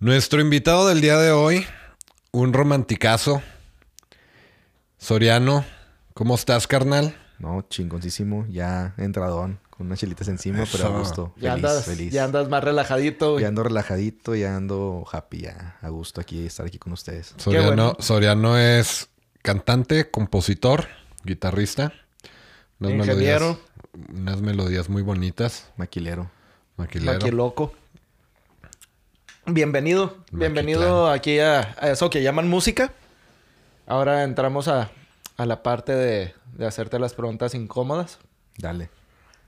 Nuestro invitado del día de hoy, un romanticazo, Soriano. ¿Cómo estás, carnal? No, chingoncísimo. Ya entradón, con unas chelitas encima, pero a gusto. Ya feliz, andas, feliz. ya andas más relajadito, güey. Ya ando relajadito, ya ando happy, ya a gusto aquí, estar aquí con ustedes. Soriano, bueno. Soriano es cantante, compositor, guitarrista. Unas Ingeniero. melodías- unas melodías muy bonitas. Maquilero. Maquilero. Bienvenido, bienvenido aquí a, a eso que llaman música. Ahora entramos a, a la parte de, de hacerte las preguntas incómodas. Dale.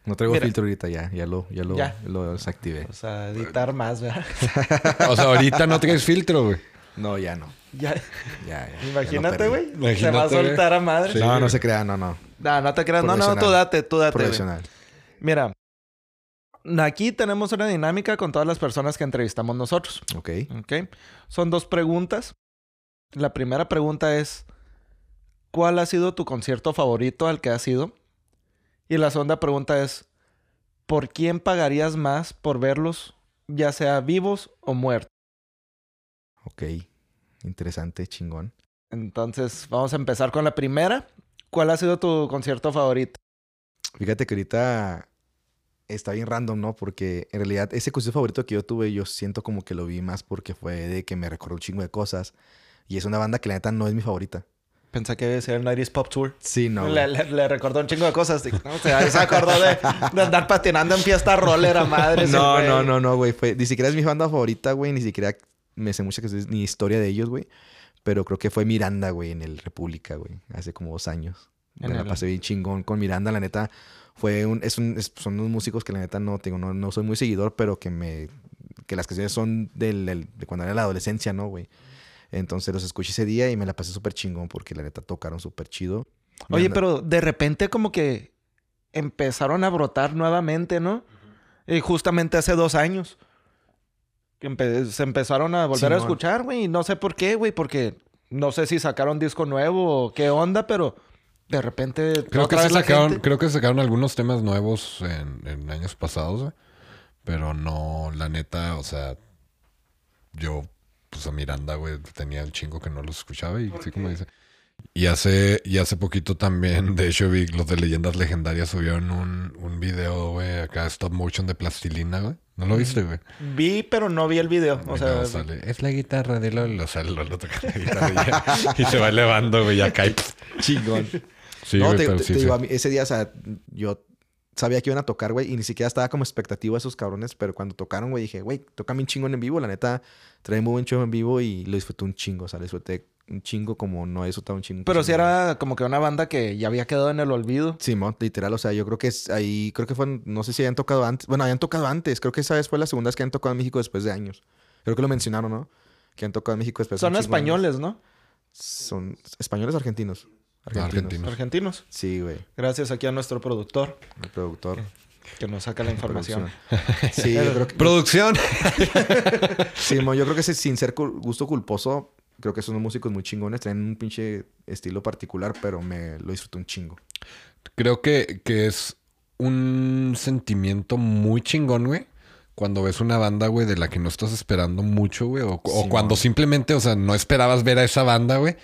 No traigo Mira. filtro ahorita ya, ya lo, ya lo, Ya. lo desactivé. O sea, editar más, ¿verdad? O sea, ahorita no tienes filtro, güey. No, ya no. ya, Ya, ya. imagínate, güey. Se va a soltar a madre. Sí. No, no se crea, no, no. No, no te creas. No, no, tú date, tú date. Profesional. Mira, aquí tenemos una dinámica con todas las personas que entrevistamos nosotros. Ok. ¿Ok? Son dos preguntas. La primera pregunta es, ¿cuál ha sido tu concierto favorito al que has ido? Y la segunda pregunta es, ¿por quién pagarías más por verlos, ya sea vivos o muertos? Ok. Interesante, chingón. Entonces, vamos a empezar con la primera. ¿Cuál ha sido tu concierto favorito? Fíjate que ahorita está bien random, ¿no? Porque en realidad ese concierto favorito que yo tuve, yo siento como que lo vi más porque fue de que me recordó un chingo de cosas. Y es una banda que la neta no es mi favorita. Pensé que decía el 90s Pop Tour. Sí, no. le, güey. le- le recordó un chingo de cosas. ¿no? O sea, se acordó de, de andar patinando en fiesta roller a madres. el No, no, no, no, güey. Fue, ni siquiera es mi banda favorita, güey. Ni siquiera me sé mucha que ni historia de ellos, güey. Pero creo que fue Miranda, güey, en el República, güey. Hace como dos años. Me la pasé bien chingón con Miranda, la neta. Fue un, es un, es- son unos músicos que la neta no tengo, no, no soy muy seguidor, pero que me, que las canciones son del, del- de cuando era la adolescencia, ¿no, güey? Entonces los escuché ese día y me la pasé súper chingón porque la neta tocaron súper chido. Oye, Miranda- pero de repente como que empezaron a brotar nuevamente, ¿no? Y justamente hace dos años. Que empe- se empezaron a volver a escuchar, güey. No sé por qué, güey, porque no sé si sacaron disco nuevo o qué onda, pero de repente. Creo que, la sacaron, gente- creo que sacaron algunos temas nuevos en, en años pasados. Pero no, la neta, o sea, yo, pues a Miranda, güey, tenía el chingo que no los escuchaba y así como dice. Y hace, y hace poquito también, de hecho, vi los de Leyendas Legendarias subieron un, un video, güey, acá stop motion de plastilina, güey. ¿No lo viste, güey? Vi, pero no vi el video. O Y sea, sale, es la guitarra de LOL. O sea, LOL toca la guitarra y, ya- y se va elevando, güey, ya cae. Chingón. Sí, no, güey, te, pero te- sí, te sí. digo, a mí ese día, o sea, yo sabía que iban a tocar, güey, y ni siquiera estaba como expectativa de esos cabrones, pero cuando tocaron, güey, dije, güey, tocan bien chingón en vivo, la neta, trae muy buen show en vivo y lo disfruté un chingo, o sea, lo disfruté un chingo como no he disfrutado un chingo. pero sí era como que una banda que ya había quedado en el olvido. Simón, literal, o sea, yo creo que es ahí, creo que fue, no sé si habían tocado antes, bueno, habían tocado antes, creo que esa vez fue la segunda vez que han tocado en México después de años. Creo que lo mencionaron, ¿no? Que han tocado en México después de Son un chingo años. españoles, ¿no? Son españoles o argentinos. Argentinos. Argentinos. Sí, güey, Gracias aquí a nuestro productor el productor. que nos saca la información. producción. Sí, yo creo que, Producción. Sí, mo, yo creo que ese- sin ser gusto culposo, creo que son unos músicos muy chingones, traen un pinche estilo particular, pero me lo disfruto un chingo. Creo que, que es un sentimiento muy chingón, güey. Cuando ves una banda, güey, de la que no estás esperando mucho, güey. O, cuando simplemente, o sea, no esperabas ver a esa banda, güey.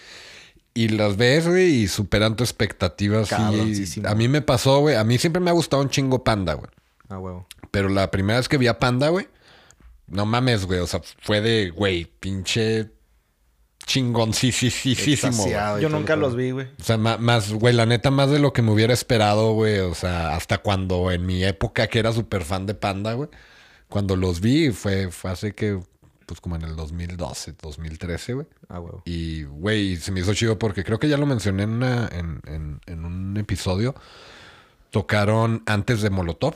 Y las ves, güey, y superan tu expectativa. así. Cabroncísimo. A mí me pasó, güey. A mí siempre me ha gustado un chingo Panda, güey. Ah, huevo. Pero la primera vez que vi a Panda, güey, no mames, güey. O sea, fue de, güey, pinche chingoncísimo. güey. Extasiado y Yo todo nunca los vi, güey. O sea, más, güey, la neta, más de lo que me hubiera esperado, güey. O sea, hasta cuando en mi época que era súper fan de Panda, güey. Cuando los vi, fue, fue hace que, pues como en el 2012, 2013, güey. Ah, huevo. Y, güey, se me hizo chido porque creo que ya lo mencioné en, una- en, en- en un episodio. Tocaron antes de Molotov.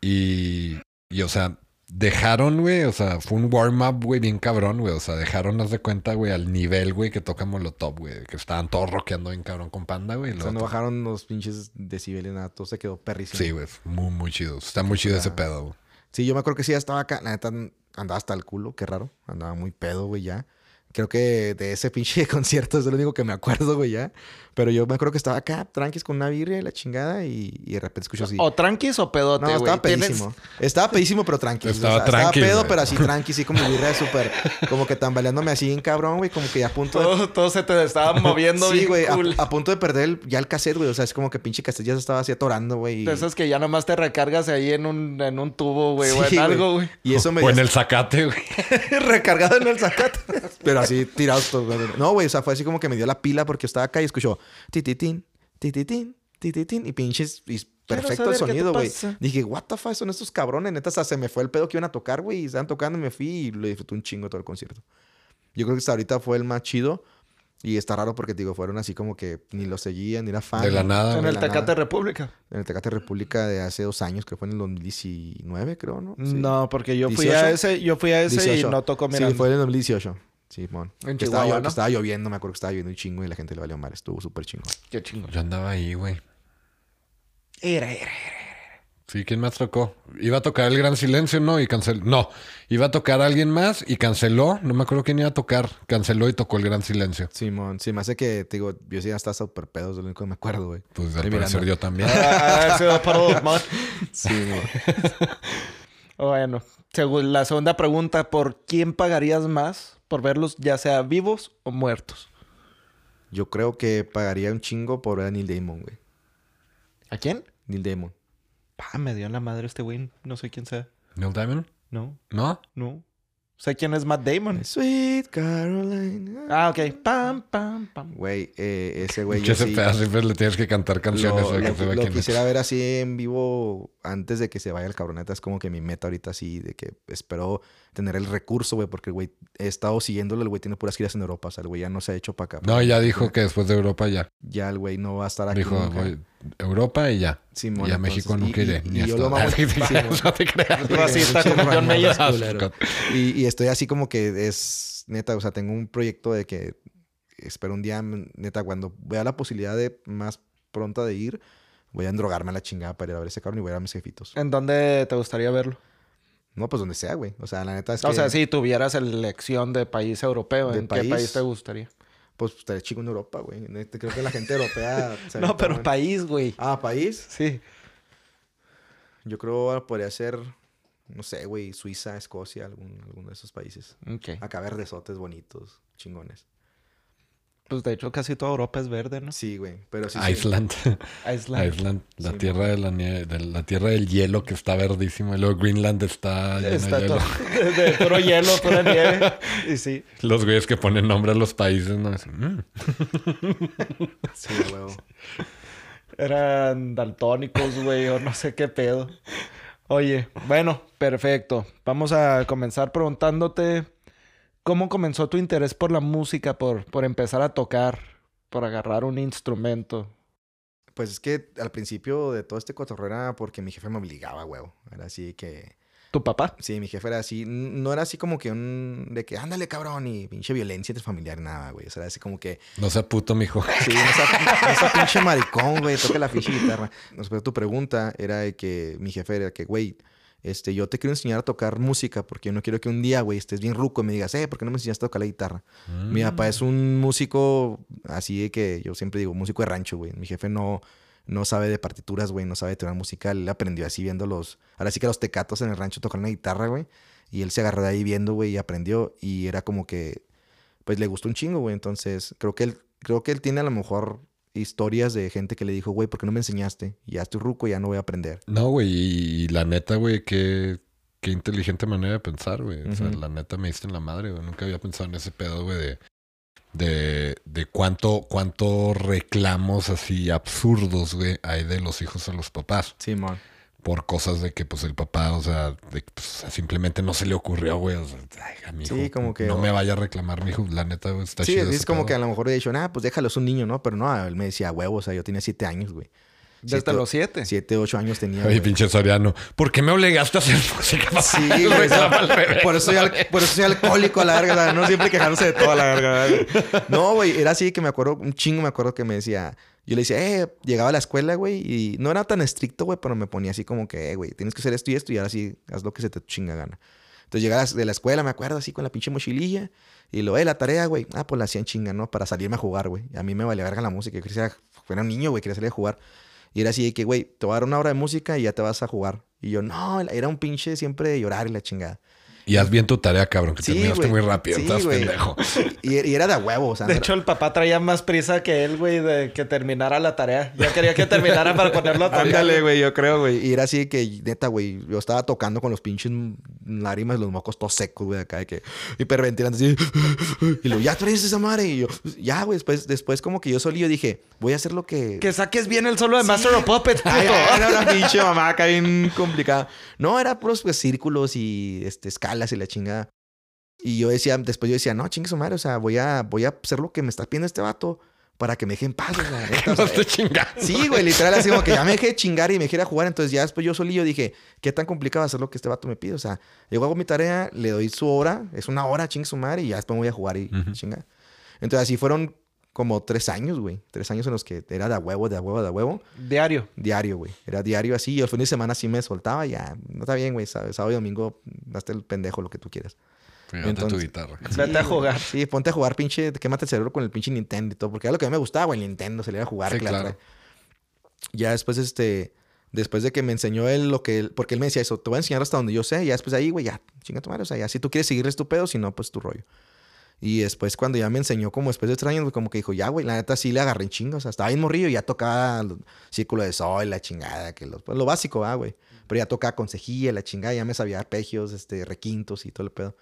Y, y o sea, dejaron, güey, o sea, fue un warm-up, güey, bien cabrón, güey. O sea, dejaron, haz de cuenta, güey, al nivel, güey, que toca Molotov, güey. Que estaban todos rockeando bien cabrón con Panda, güey. O sea, no bajaron los pinches decibeles, nada, todo se quedó perrísimo. Sí, güey, muy, muy chido. Está muy chido ese pedo, güey. Sí, yo me acuerdo que sí, ya estaba acá, la neta andaba hasta el culo, qué raro, andaba muy pedo, güey, ya. Creo que de ese pinche concierto es lo único que me acuerdo, güey, ya. Pero yo me acuerdo que estaba acá, tranquis con una birria y la chingada, y, y de repente escucho así. O tranquis o pedote, No, estaba Tienes- pedísimo. Estaba pedísimo, pero tranqui. Estaba O sea, tranqui, Estaba pedo, güey. pero así tranqui, así como birria súper... Como que tambaleándome así en cabrón, güey. Como que ya a punto de... Todo, todo se te estaba moviendo Sí, bien güey. a- cool. A, punto de perder el- ya el cassette, güey. O sea, es como que pinche cassette ya se estaba así atorando, güey. y- De esas que ya nomás te recargas ahí en un, en un tubo, güey, o Sí, en algo, güey. Y eso me... O en el zacate, güey. recargado en el zacate. Pero así tirados todos. No, güey, o sea, fue así como que me dio la pila porque estaba acá y escuchó tititín, tititín, tititín y pinches y perfecto el sonido, güey. Dije, what the fuck, son estos cabrones, neta, hasta se me fue el pedo que iban a tocar, güey, y estaban tocando y me fui y lo disfruté un chingo todo el concierto. Yo creo que hasta ahorita fue el más chido y está raro porque, te digo, fueron así como que ni lo seguían, ni era fan. De la nada. en el Tecate nada. República. En el Tecate República de hace dos años, que fue en el 2019, creo, ¿no? Sí. No, porque yo fui 18. a ese, yo fui a ese 18. y no tocó Sí, Miranda. fue en el 2018. Sí, mon. En Que estaba, que ¿no? lloviendo, me acuerdo que estaba lloviendo un chingo y la gente le valió mal. Estuvo súper chingo. Qué chingón. Yo andaba ahí, güey. Era, era. Sí, ¿quién más tocó? Iba a tocar el Gran Silencio, ¿no? Y canceló. No, iba a tocar alguien más y canceló. No me acuerdo quién iba a tocar. Canceló y tocó el Gran Silencio. Simón, sí, me hace que, te digo, yo sí ya estaba súper pedo, es lo único que me acuerdo, güey. Pues al parecer yo también. Ah, se va para mod. Sí, mon. Bueno, según la segunda pregunta, ¿por quién pagarías más por verlos ya sea vivos o muertos? Yo creo que pagaría un chingo por ver a Neil Damon, güey. ¿A quién? Neil Damon. Pa, me dio en la madre este güey. No sé quién sea. ¿Neil Diamond? No, ¿No? no. Sé quién es Matt Damon. Sweet Caroline. Ah, ok. Pam, pam, pam. Güey, eh, ese güey. Yo ese sí pedazo siempre le tienes que cantar canciones. Lo, güey, que lo- lo quisiera ver así en vivo antes de que se vaya el cabroneta. Es como que mi meta ahorita así, de que espero tener el recurso, güey, porque el güey he estado siguiéndolo. El güey tiene puras giras en Europa. O sea, el güey ya no se ha hecho para acá. No, ya dijo que después de Europa ya. Ya el güey no va a estar aquí. Dijo, nunca. voy Europa y ya. Simón, y a entonces, México nunca y- iré. y ni yo lo mamo- Simón. no te creas. Como John Mayer. Y, y estoy así como que es neta, o sea, tengo un proyecto de que espero un día, neta, cuando vea la posibilidad de más pronta de ir, voy a endrogarme a la chingada para ir a ver ese cabrón y voy a ver a mis jefitos. ¿En dónde te gustaría verlo? No, pues donde sea, güey. O sea, la neta es o que... sea, si tuvieras elección de país europeo, ¿De ¿en país? qué país te gustaría? Pues estaría chico en Europa, güey. Creo que la gente europea... No, pero país, güey. Ah, país. Sí. Yo creo podría ser, no sé, güey, Suiza, Escocia, algún, alguno de esos países. Ok. Acá verdesotes bonitos, chingones. Pues de hecho casi toda Europa es verde, ¿no? Sí, güey. Pero sí. sí. Iceland. Island. Island. La Sí, tierra de la nieve, de la tierra del hielo que está verdísima. Y luego Greenland está lleno Está de hielo. todo de, de puro hielo, pura nieve. Y sí. Los güeyes que ponen nombre a los países, ¿no? Es, mm. Sí, huevo. Eran daltónicos, güey, o no sé qué pedo. Oye, bueno, perfecto. Vamos a comenzar preguntándote cómo comenzó tu interés por la música, por, por empezar a tocar, por agarrar un instrumento. Pues es que al principio de todo este cotorreo era porque mi jefe me obligaba, huevo. Era así que... ¿Tu papá? Sí, mi jefe era así. No era así como que un... De que, ándale, cabrón, y pinche violencia familiar, nada, güey. O sea, era así como que... No sea puto, mijo. Sí, no sea, no sea pinche maricón, güey. Toca la pinche guitarra. No, pero tu pregunta era de que mi jefe era que, güey, este, yo te quiero enseñar a tocar música porque yo no quiero que un día, güey, estés bien ruco y me digas, eh, ¿por qué no me enseñaste a tocar la guitarra? Mi papá es un músico así de que yo siempre digo, músico de rancho, güey. Mi jefe no, no sabe de partituras, güey, no sabe de teoría musical. Él aprendió así viendo los, ahora sí que los tecatos en el rancho tocan la guitarra, güey. Y él se agarró de ahí viendo, güey, y aprendió. Y era como que, pues le gustó un chingo, güey. Entonces, creo que él, creo que él tiene a lo mejor historias de gente que le dijo, güey, ¿por qué no me enseñaste? Ya estoy ruco, ya no voy a aprender. No, güey, y, la neta, güey, qué, qué inteligente manera de pensar, güey. O sea, la neta me diste en la madre, güey. Nunca había pensado en ese pedo, güey, de, de, de cuánto, cuánto reclamos así absurdos, güey, hay de los hijos a los papás. Simón. Por cosas de que, pues, el papá, o sea, de, que, pues, simplemente no se le ocurrió, güey. O sea, ay, a mi Sí, hijo, como que- No me vaya a reclamar, mi hijo. La neta, güey, está Sí, chido es como pedo. que a lo mejor he dicho, ah, pues déjalo, es un niño, ¿no? Pero no, él me decía, huevo, o sea, yo tenía siete años, güey. Desde Siete- los siete. Siete, ocho años tenía. Oye, güey. pinche Soriano, ¿por qué me obligaste a hacer música? papá? Sí, güey. Por eso, soy al- por eso soy alcohólico a la verga, no siempre quejándose de todo a la verga. No, güey, era así que me acuerdo, un chingo me acuerdo que me decía, yo le decía, eh, llegaba a la escuela, güey, y no era tan estricto, güey, pero me ponía así como que, eh, güey, tienes que hacer esto y esto y ahora sí, haz lo que se te chinga gana. Entonces llegaba de la escuela, me acuerdo, así con la pinche mochililla. Y lo, eh, la tarea, güey. Ah, pues la hacían chinga, ¿no? Para salirme a jugar, güey. A mí me valía verga la música. Yo quería, era un niño, güey, quería salir a jugar. Y era así que, güey, te voy a dar una hora de música y ya te vas a jugar. Y yo, no, era un pinche siempre de llorar y la chingada. Y haz bien tu tarea, cabrón, que Sí, terminaste muy rápido. Sí, estás pendejo. Y, y era de a huevo, o sea. De hecho, el papá traía más prisa que él, güey, de que terminara la tarea. Ya quería que terminara para ponerlo a. Ándale, güey, yo creo, güey. Y era así que, neta, güey, yo estaba tocando con los pinches lágrimas, los mocos todos secos, güey, acá de que hiperventilando así. Y luego, ya traes esa madre. Y yo, ya, güey, después, después como que yo solillo dije, voy a hacer lo que. Que saques bien el solo de Master of Puppets, puto. Ay, era una pinche mamá acá bien complicada. No, era puros pues, círculos y este, escalas y la chingada. Y yo decía, después yo decía, no, chingue su madre, o sea, voy a, voy a hacer lo que me está pidiendo este vato para que me deje en paz, o sea, neta, o sea, No chingas. Sí, güey, literal, así como que ya me dejé de chingar y me dejé ir a jugar. Entonces ya después yo solillo dije, ¿qué tan complicado va a ser lo que este vato me pide? O sea, yo hago mi tarea, le doy su hora, es una hora, chingue su madre, y ya después me voy a jugar y Ujú. chingar. Entonces así fueron como tres años, güey. Tres años en los que era de a huevo, de huevo, de a huevo. Diario. Diario, güey. Era diario así. Y el fin de semana sí me soltaba. Ya, no está bien, güey. Sábado y domingo, hazte el pendejo, lo que tú quieras. Fíjate tu Entonces- guitarra. Vete a jugar. Sí, ponte a jugar pinche, quémate el cerebro con el pinche Nintendo y todo. Porque era lo que a mí me gustaba, güey, el Nintendo, salir a jugar. Sí, que la claro. trae. Ya después, este, después de que me enseñó él lo que él, porque él me decía eso, te voy a enseñar hasta donde yo sé. Ya después de ahí, güey, ya, chinga tu madre. O sea, ya si tú quieres seguir es tu pedo, si no, pues tu rollo. Y después, cuando ya me enseñó, como después de tres años, güey, como que dijo, ya, güey, la neta sí le agarré en chingo. O sea, estaba bien morrillo y ya tocaba círculo de sol, la chingada, que los- pues, lo básico, ah, güey. Pero ya tocaba con cejilla, la chingada, ya me sabía arpegios, este, requintos y todo el pedo.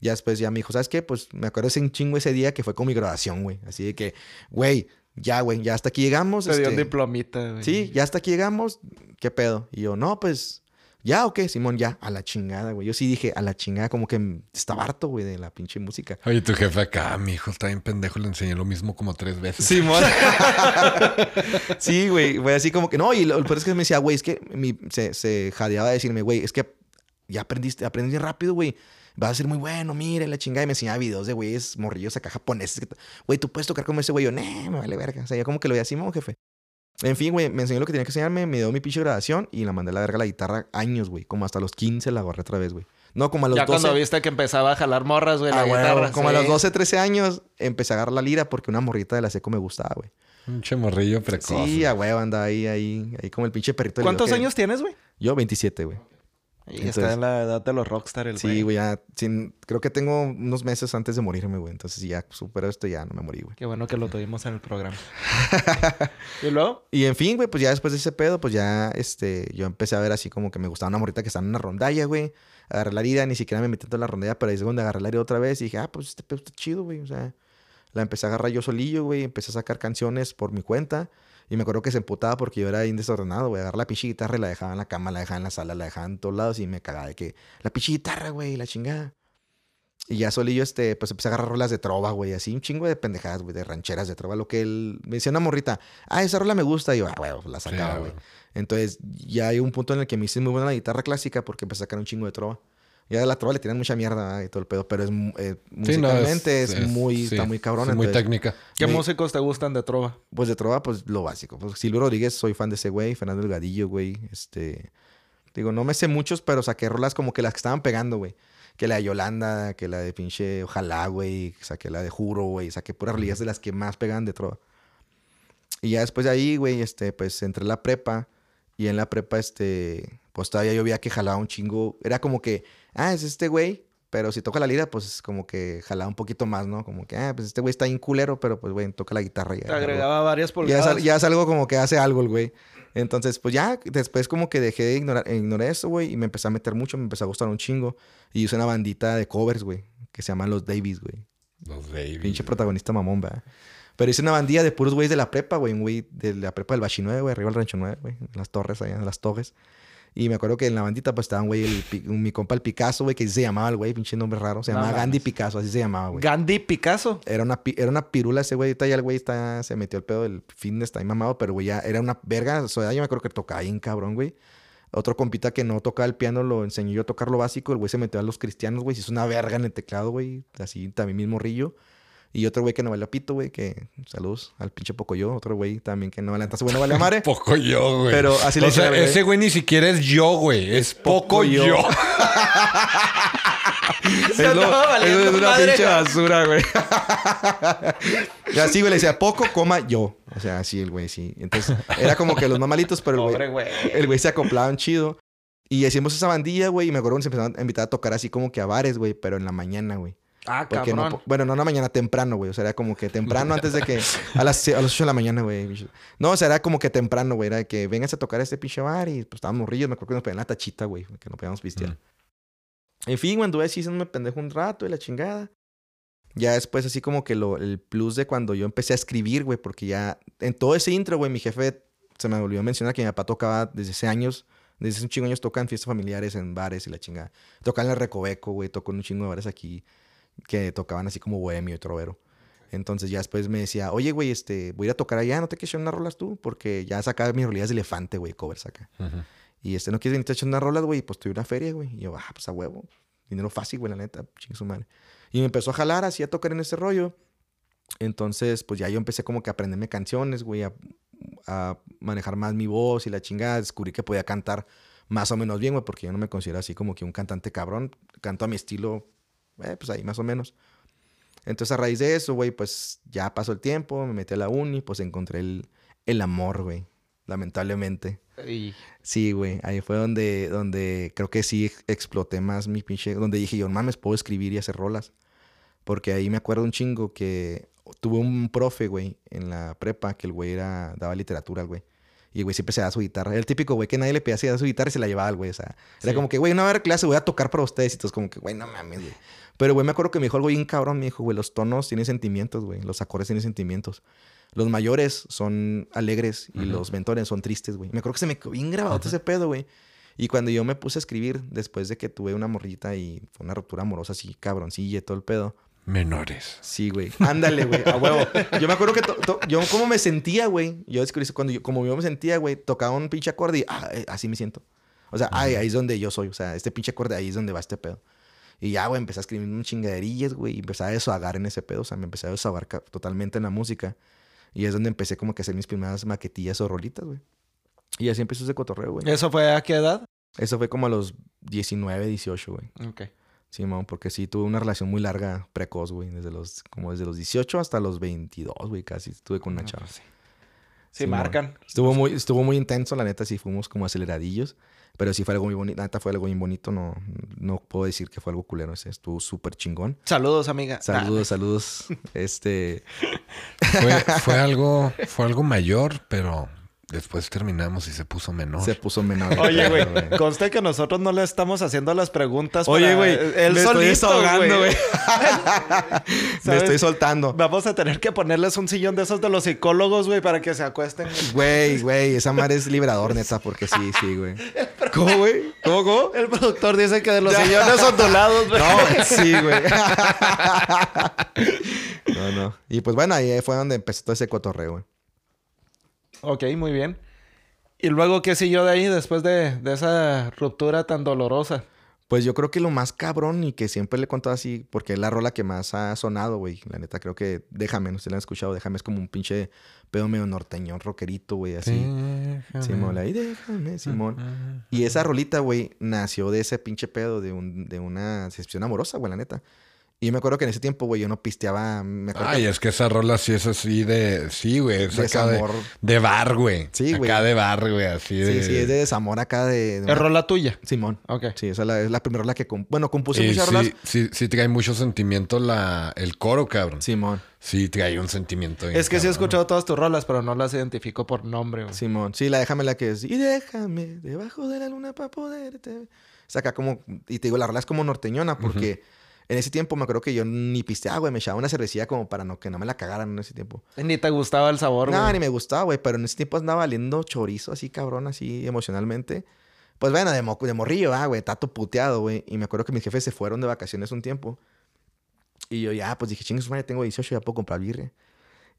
Ya después ya me dijo, ¿sabes qué? Pues me acuerdo ese chingo ese día que fue con mi graduación, güey. Así de que, güey, ya, güey, ya hasta aquí llegamos. Te dio un este, diplomita, güey. Sí, ya hasta aquí llegamos. ¿Qué pedo? Y yo, no, pues, ¿ya o qué? Simón, ya, a la chingada, güey. Yo sí dije, a la chingada, como que estaba harto, güey, de la pinche música. Oye, tu jefe acá, mi hijo está bien pendejo, le enseñé lo mismo como tres veces. Simón. sí, güey, güey, así como que, no, y lo, peor es que me decía, güey, es que mi- se, se jadeaba de decirme, güey, es que ya aprendiste, aprendí bien rápido, güey. Vas a ser muy bueno, mire la chingada. Y me enseñaba videos de güeyes morrillos acá japoneses. Güey, tú puedes tocar como ese güey. Yo, nah, me vale verga. O sea, yo como que lo veía así, "Simón, jefe. En fin, güey, me enseñó lo que tenía que enseñarme, me dio mi pinche grabación y la mandé a la verga la guitarra años, güey. Como hasta los 15 la agarré otra vez, güey. No, como a los Ya 12. cuando viste que empezaba a jalar morras, güey, la Ah, como sí. a los 12, 13 años empecé a agarrar la lira porque una morrita de la seco me gustaba, güey. Un chemorrillo precoz. Sí, a huevo, andaba ahí, ahí, ahí como el pinche perrito. ¿Cuántos que- años tienes, güey? Yo, 27, güey. Y Entonces- está en la edad de los rockstar el Sí, güey, ya. sin- creo que tengo unos meses antes de morirme, güey. Entonces, ya supero esto, ya no me morí, güey. Qué bueno que lo tuvimos en el programa. ¿Y luego? Y en fin, güey, pues ya después de ese pedo, pues ya, este, yo empecé a ver así como que me gustaba una morrita que estaba en una rondalla, güey. Agarré la herida, ni siquiera me metí en la rondalla, pero ahí es donde agarré la herida otra vez y dije, ah, pues este pedo está chido, güey. O sea, la empecé a agarrar yo solillo, güey. Empecé a sacar canciones por mi cuenta. Y me acuerdo que se emputaba porque yo era bien desordenado, güey. Agarré la y la dejaba en la cama, la dejaba en la sala, la dejaba en todos lados y me cagaba de que la pinche guitarra, güey, la chingada. Y ya solillo, este, pues empecé a agarrar rolas de trova, güey, así un chingo de pendejadas, güey, de rancheras de trova. Lo que él me decía una morrita, ah, esa rola me gusta. Y yo, ah, güey, pues la sacaba, güey. Entonces, ya hay un punto en el que me hice muy buena la guitarra clásica porque empecé a sacar un chingo de trova. Ya de la trova le tiran mucha mierda y todo el pedo, pero es eh, Sí, no, musicalmente es, muy, sí, está muy cabrón. es muy entonces, técnica. ¿Qué músicos te gustan de trova? pues de trova, pues lo básico. Pues Silvio Rodríguez, soy fan de ese güey. Fernando Delgadillo, güey. Este. Digo, no me sé muchos, pero saqué rolas como que las que estaban pegando, güey. Que la de Yolanda, que la de pinche Ojalá, güey. Saqué la de Juro, güey. Saqué puras rolillas de las que más pegan de trova. Y ya después de ahí, güey, este, pues entré a la prepa. Y en la prepa, este, pues todavía yo veía que jalaba un chingo. Era como que, ah, es este güey. Pero si toca la lira, pues como que jalaba un poquito más, ¿no? Como que, ah, pues este güey está bien culero, pero pues, güey, toca la guitarra. y Te ya, agregaba varias ya es, pulgadas. ya es algo como que hace algo el güey. Entonces, pues ya después como que dejé de ignorar, ignoré eso, güey, y me empecé a meter mucho, me empezó a gustar un chingo. Y hice una bandita de covers, güey, que se llaman Los Davies, güey. Los Davies. Pinche protagonista mamón, ¿verdad? Pero hice una bandilla de puros güeyes de la prepa, güey, un güey de la prepa del Bachi 9, güey, arriba del Rancho 9, güey, en las torres, allá en las torres. Y me acuerdo que en la bandita pues estaba un güey, mi compa el Picasso, güey, que se llamaba el güey, pinche nombre raro. Se No llamaba Gandhi. Picasso, así se llamaba, güey. Gandhi Picasso. Era una, era una pirula ese güey. Ahorita ya el güey está, se metió el pedo del fitness, está ahí mamado, pero güey ya era una verga. O sea, yo me acuerdo que tocaba bien cabrón, güey. Otro compita que no tocaba el piano lo enseñó yo a tocar lo básico. El güey se metió a los cristianos, güey. Se hizo una verga en el teclado, güey. Así también mismo rillo. Y otro güey que no vale pito, güey. Que saludos al pinche Pocoyo. Otro güey también que no vale. Entonces, bueno, vale a madre. Poco yo, güey. Pero así le O sea, güey. ese güey ni siquiera es yo, güey. Es poco poco yo. yo. Se Es, lo- es una madre. pinche basura, güey. y así, güey, le decía, poco, coma, yo. O sea, así el güey, sí. Entonces, era como que los más malitos, pero el güey, güey. el güey se acoplaban chido. Y hicimos esa bandilla, güey, y me acuerdo que se empezaron a invitar a tocar así como que a bares, güey, pero en la mañana, güey. Ah, Porque no, cabrón. po- bueno, no en la mañana, temprano, güey. O sea, era como que temprano antes de que... A las, a las 8 de la mañana, güey. No, o sea, era como que temprano, güey. Era de que vengas a tocar este pinche bar y pues estábamos morrillos. Me acuerdo que nos pedían la tachita, güey. Que no podíamos pistear. Mm. En fin, güey, anduve así haciéndome pendejo un rato y la chingada. Ya después así como que lo, el plus de cuando yo empecé a escribir, güey. Porque ya en todo ese intro, güey, mi jefe se me olvidó mencionar que mi papá tocaba desde hace años. Desde hace un chingo de años toca en fiestas familiares, en bares y la chingada. Toca en el Recoveco, güey. Tocó en un chingo de bares aquí que tocaban así como bohemio y trovero. Entonces ya después me decía, oye, güey, este, voy a ir a tocar allá, ¿no te quieres echar unas rolas tú? Porque ya sacaba mis rolillas de elefante, güey, covers acá. Ujú. Y este, ¿no quieres venirte a echar unas rolas, güey? Pues tuve una feria, güey. Y yo, ah, pues a huevo. Dinero fácil, güey, la neta, chingue su madre. Y me empezó a jalar así a tocar en ese rollo. Entonces, pues ya yo empecé como que a aprenderme canciones, güey, a, a manejar más mi voz y la chingada. Descubrí que podía cantar más o menos bien, güey, porque yo no me considero así como que un cantante cabrón. Canto a mi estilo, eh, pues ahí más o menos. Entonces, a raíz de eso, güey, pues ya pasó el tiempo, me metí a la uni, pues encontré el, el amor, güey, lamentablemente. Y- Sí, güey. Ahí fue donde, donde creo que sí ex- exploté más mi pinche. Donde dije yo, mames, puedo escribir y hacer rolas. Porque ahí me acuerdo un chingo que tuve un profe, güey, en la prepa, que el güey era, daba literatura al güey. Y el güey siempre se daba su guitarra. Era el típico güey que nadie le pedía se daba su guitarra y se la llevaba al güey. O sea, era Sí. como que, güey, una hora de clase voy a tocar para ustedes. Y todos como que, güey, no mames, güey. Pero, güey, me acuerdo que me dijo algo bien cabrón. Me dijo, güey, los tonos tienen sentimientos, güey. Los acordes tienen sentimientos. Los mayores son alegres y los mentores son tristes, güey. Me acuerdo que se me quedó bien grabado Ajá. ese pedo, güey. Y cuando yo me puse a escribir, después de que tuve una morrita y fue una ruptura amorosa así, cabroncilla y todo el pedo. Menores. Sí, güey. Ándale, güey. A huevo. Yo me acuerdo que yo como me sentía, güey. Yo descubrí cuando yo, como yo me sentía, güey, tocaba un pinche acorde y ah, eh, así me siento. O sea, ay, ahí es donde yo soy. O sea, este pinche acorde ahí es donde va este pedo. Y ya, güey, empecé a escribir un chingaderillas, güey, y empecé a desahogar en ese pedo. O sea, me empecé a desahogar totalmente en la música. Y es donde empecé como que a hacer mis primeras maquetillas o rolitas, güey. Y así empezó ese cotorreo, güey. ¿Eso fue a qué edad? Eso fue como a los 19, 18, güey. Ok. Sí, mamá, porque sí tuve una relación muy larga, precoz, güey. Desde los, como desde los 18 hasta los 22, güey, casi. Estuve con una No, chava. pues sí. Sí, marcan. Estuvo muy, estuvo muy intenso, la neta, sí fuimos como aceleradillos. Pero sí fue algo muy bonito. La neta fue algo muy bonito. No, no puedo decir que fue algo culero ese. Estuvo súper chingón. Saludos, amiga. Saludos, saludos. Este. Fue, fue algo, fue algo mayor, pero después terminamos y se puso menor. Se puso menor. Oye, güey, conste que nosotros no le estamos haciendo las preguntas. Oye, güey. Él me estoy solito, desahogando, güey. me estoy soltando. Vamos a tener que ponerles un sillón de esos de los psicólogos, güey, para que se acuesten. Güey, güey. Esa madre es liberador, neta, porque sí, sí, güey. ¿Cómo, güey? ¿Cómo, cómo? El productor dice que de los sillones ondulados, güey. No, sí, güey. no, no. Y pues bueno, ahí fue donde empezó todo ese cotorreo, güey. Ok, muy bien. ¿Y luego qué siguió de ahí después de, de esa ruptura tan dolorosa? Pues yo creo que lo más cabrón y que siempre le he contado así, porque es la rola que más ha sonado, güey. La neta, creo que Déjame, no sé si la han escuchado. Déjame es como un pinche pedo medio norteñón, rockerito, güey, así. Simón, ahí déjame, Simón. Y esa rolita, güey, nació de ese pinche pedo, de, un, de una decepción amorosa, güey, la neta. Y me acuerdo que en ese tiempo, güey, yo no pisteaba. Me Ay, que es que esa rola sí es así de... Sí, güey. Es acá de, desamor. de bar, güey. Sí, güey. Acá de bar, güey. Así de... Sí, sí, es de desamor acá de. de ¿Es una- rola tuya? Simón. Ok. Sí, esa es la, es la primera rola que. com- Bueno, compuse Y muchas rolas. sí, sí, sí trae mucho sentimiento la, el coro, cabrón. Simón. Sí, trae un sentimiento. bien Es que sí he escuchado todas tus rolas, pero no las identifico por nombre, güey. Simón. Sí, la déjame la que es. Y déjame debajo de la luna para poderte. ver". O sea, acá como. Y te digo, la rola es como norteñona porque. En ese tiempo me acuerdo que yo ni pisteaba, güey. Me echaba una cervecilla como para no, que no me la cagaran en ese tiempo. Ni te gustaba el sabor, No, güey. ni me gustaba, güey. Pero en ese tiempo andaba valiendo chorizo así, cabrón, así emocionalmente. Pues bueno, de, mo- de morrillo, ah, güey. Tato puteado, güey. Y me acuerdo que mis jefes se fueron de vacaciones un tiempo. Y yo ya, pues dije, chingue su madre, tengo 18, ya puedo comprar birria.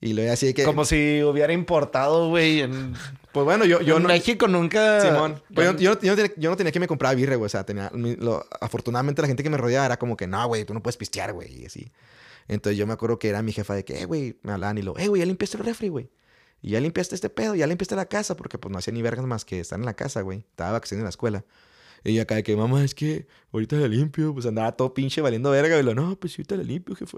Y luego así que... Como si hubiera importado, güey. En, Pues bueno, yo, yo en no... México nunca... Simón. Pues yo, yo no- yo no tenía, yo no tenía que me comprar birria, güey. O sea, tenía... lo- afortunadamente la gente que me rodeaba era como que, no, güey, tú no puedes pistear, güey. Y así. Entonces yo me acuerdo que era mi jefa de que, eh, güey, me hablaban y lo, eh, güey, ya limpiaste el refri, güey. Y ya limpiaste este pedo, ya limpiaste la casa, porque pues no hacía ni vergas más que estar en la casa, güey. Estaba vacaciones en la escuela. Y acá de que, mamá, es que ahorita la limpio. Pues andaba todo pinche valiendo verga. Y lo, no, pues ahorita la limpio, jefe.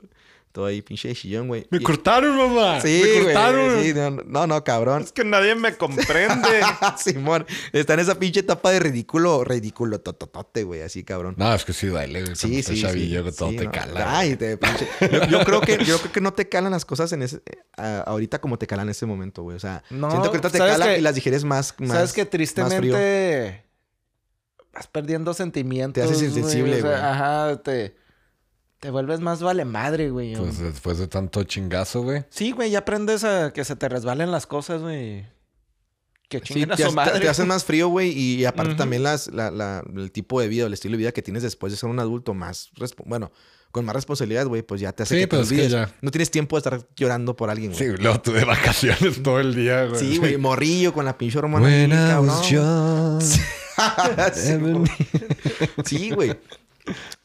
Todo ahí pinche de chillón, güey. Me Y- cortaron, mamá. Sí, me güey, cortaron. sí, no, no, no, cabrón. Es que nadie me comprende. Simón, está en esa pinche etapa de ridículo, ridículo tototote, güey, así cabrón. No, es que sí duele, güey. Sí, sí, sí. que todo sí, te no. cala. Ay, te pinche. Yo, yo creo que, yo creo que no te calan las cosas en ese, a- ahorita como te calan en ese momento, güey. O sea, No, siento que ahorita te ¿sabes calan y las digieres más, más Sabes que más frío. tristemente vas perdiendo sentimientos. Te haces güey, insensible, o sea, güey. Ajá, te, te vuelves más vale madre, güey. Pues después de tanto chingazo, güey. Sí, güey, ya aprendes a que se te resbalen las cosas, güey. Que Sí, chinguen a te, su hace- madre. te- te haces más frío, güey, y, aparte también las, la- la- el tipo de vida, el estilo de vida que tienes después de ser un adulto más, bueno, con más responsabilidad, güey, pues ya te hace Sí, que te pues es que olvides. ya- No tienes tiempo de estar llorando por alguien, güey. Sí, luego tú de vacaciones todo el día, güey. Sí, güey, morrillo con la pinche hormona. When Sí, güey.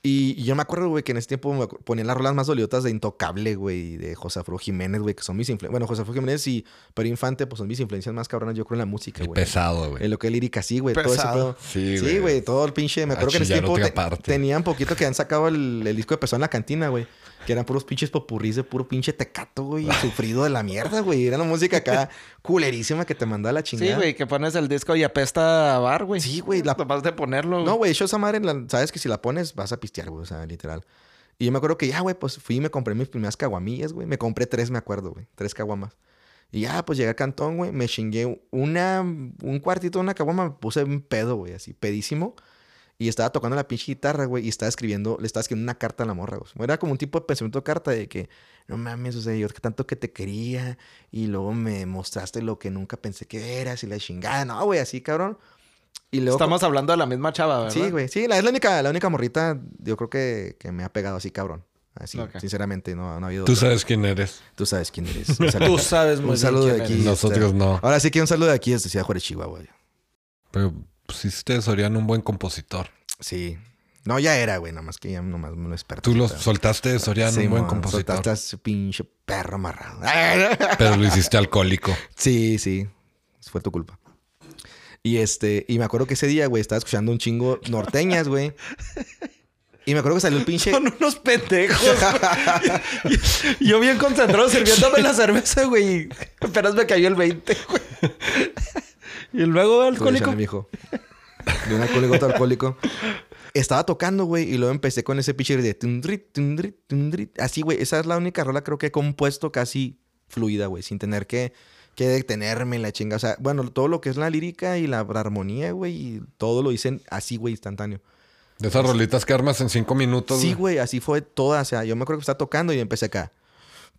Y, y yo me acuerdo, güey, que en ese tiempo me ponían las rolas más doliotas de Intocable, güey, y de José Afro Jiménez, güey, que son mis influencias. Bueno, José Afro Jiménez y Pedro Infante, pues son mis influencias más cabronas, yo creo, en la música, güey. pesado, güey. En lo que es lírica, sí, güey. Todo ese. Sí, Sí, güey, todo el pinche. Me acuerdo que en ese tiempo te- tenían poquito que han sacado el, el disco de Pesado en la cantina, güey. Que eran puros pinches popurrís de puro pinche tecato, güey. Sufrido de la mierda, güey. Era la música acá culerísima que te mandaba a la chingada. Sí, güey, que pones el disco y apesta a bar, güey. Sí, güey, la- Nomás de ponerlo. No, güey, yo esa madre, la- sabes que si la pones vas a pistear, güey, o sea, literal. Y yo me acuerdo que ya, güey, pues fui y me compré mis primeras caguamillas, güey. Me compré tres, me acuerdo, güey. Tres caguamas. Y ya, pues llegué a Cantón, güey. Me chingué una, un cuartito de una caguama. Me puse un pedo, güey, así, pedísimo. Y estaba tocando la pinche guitarra, güey. Y estaba escribiendo, le estaba escribiendo una carta a la morra, güey. Era como un tipo de pensamiento de carta de que, no mames, o sea, yo tanto que te quería. Y luego me mostraste lo que nunca pensé que eras y la chingada. No, güey, así, cabrón. Y luego Estamos hablando de la misma chava, ¿verdad? Sí, güey. Sí, la, es la única, la única morrita, yo creo que, que me ha pegado así, cabrón. Así, sinceramente, no, no ha habido. Tú otra. sabes quién eres. Tú sabes quién eres. Un saludo, Tú sabes muy un saludo bien de aquí. eres. Nosotros este, no. Ahora sí que un saludo de aquí desde Ciudad Juárez, Chihuahua. güey. Pero pues, sí, te Soriano un buen compositor. Sí. No, ya era, güey. Nada más que ya nomás me lo desperté. Tú lo soltaste de Soriano Sí, un buen mon, compositor. soltaste a ese pinche perro amarrado. Pero lo hiciste alcohólico. Sí, sí. Fue tu culpa. Y este, y me acuerdo que ese día, güey, estaba escuchando un chingo norteñas, güey. Y me acuerdo que salió el pinche. Son unos pendejos. Yo bien concentrado sirviéndome la cerveza, güey. Apenas me cayó el 20, güey. Y luego alcohólico. Mijo. De un alcohólico otro alcohólico. Estaba tocando, güey, y luego empecé con ese pinche de tundrit, tundrit, tundrit. Así, güey, esa es la única rola creo que he compuesto casi fluida, güey, sin tener que, que detenerme en la chinga. O sea, bueno, todo lo que es la lírica y la armonía, güey, y todo lo dicen así, güey, instantáneo. De esas rolitas que armas en cinco minutos. Sí, güey. güey, así fue toda. O sea, yo me acuerdo que estaba tocando y empecé acá.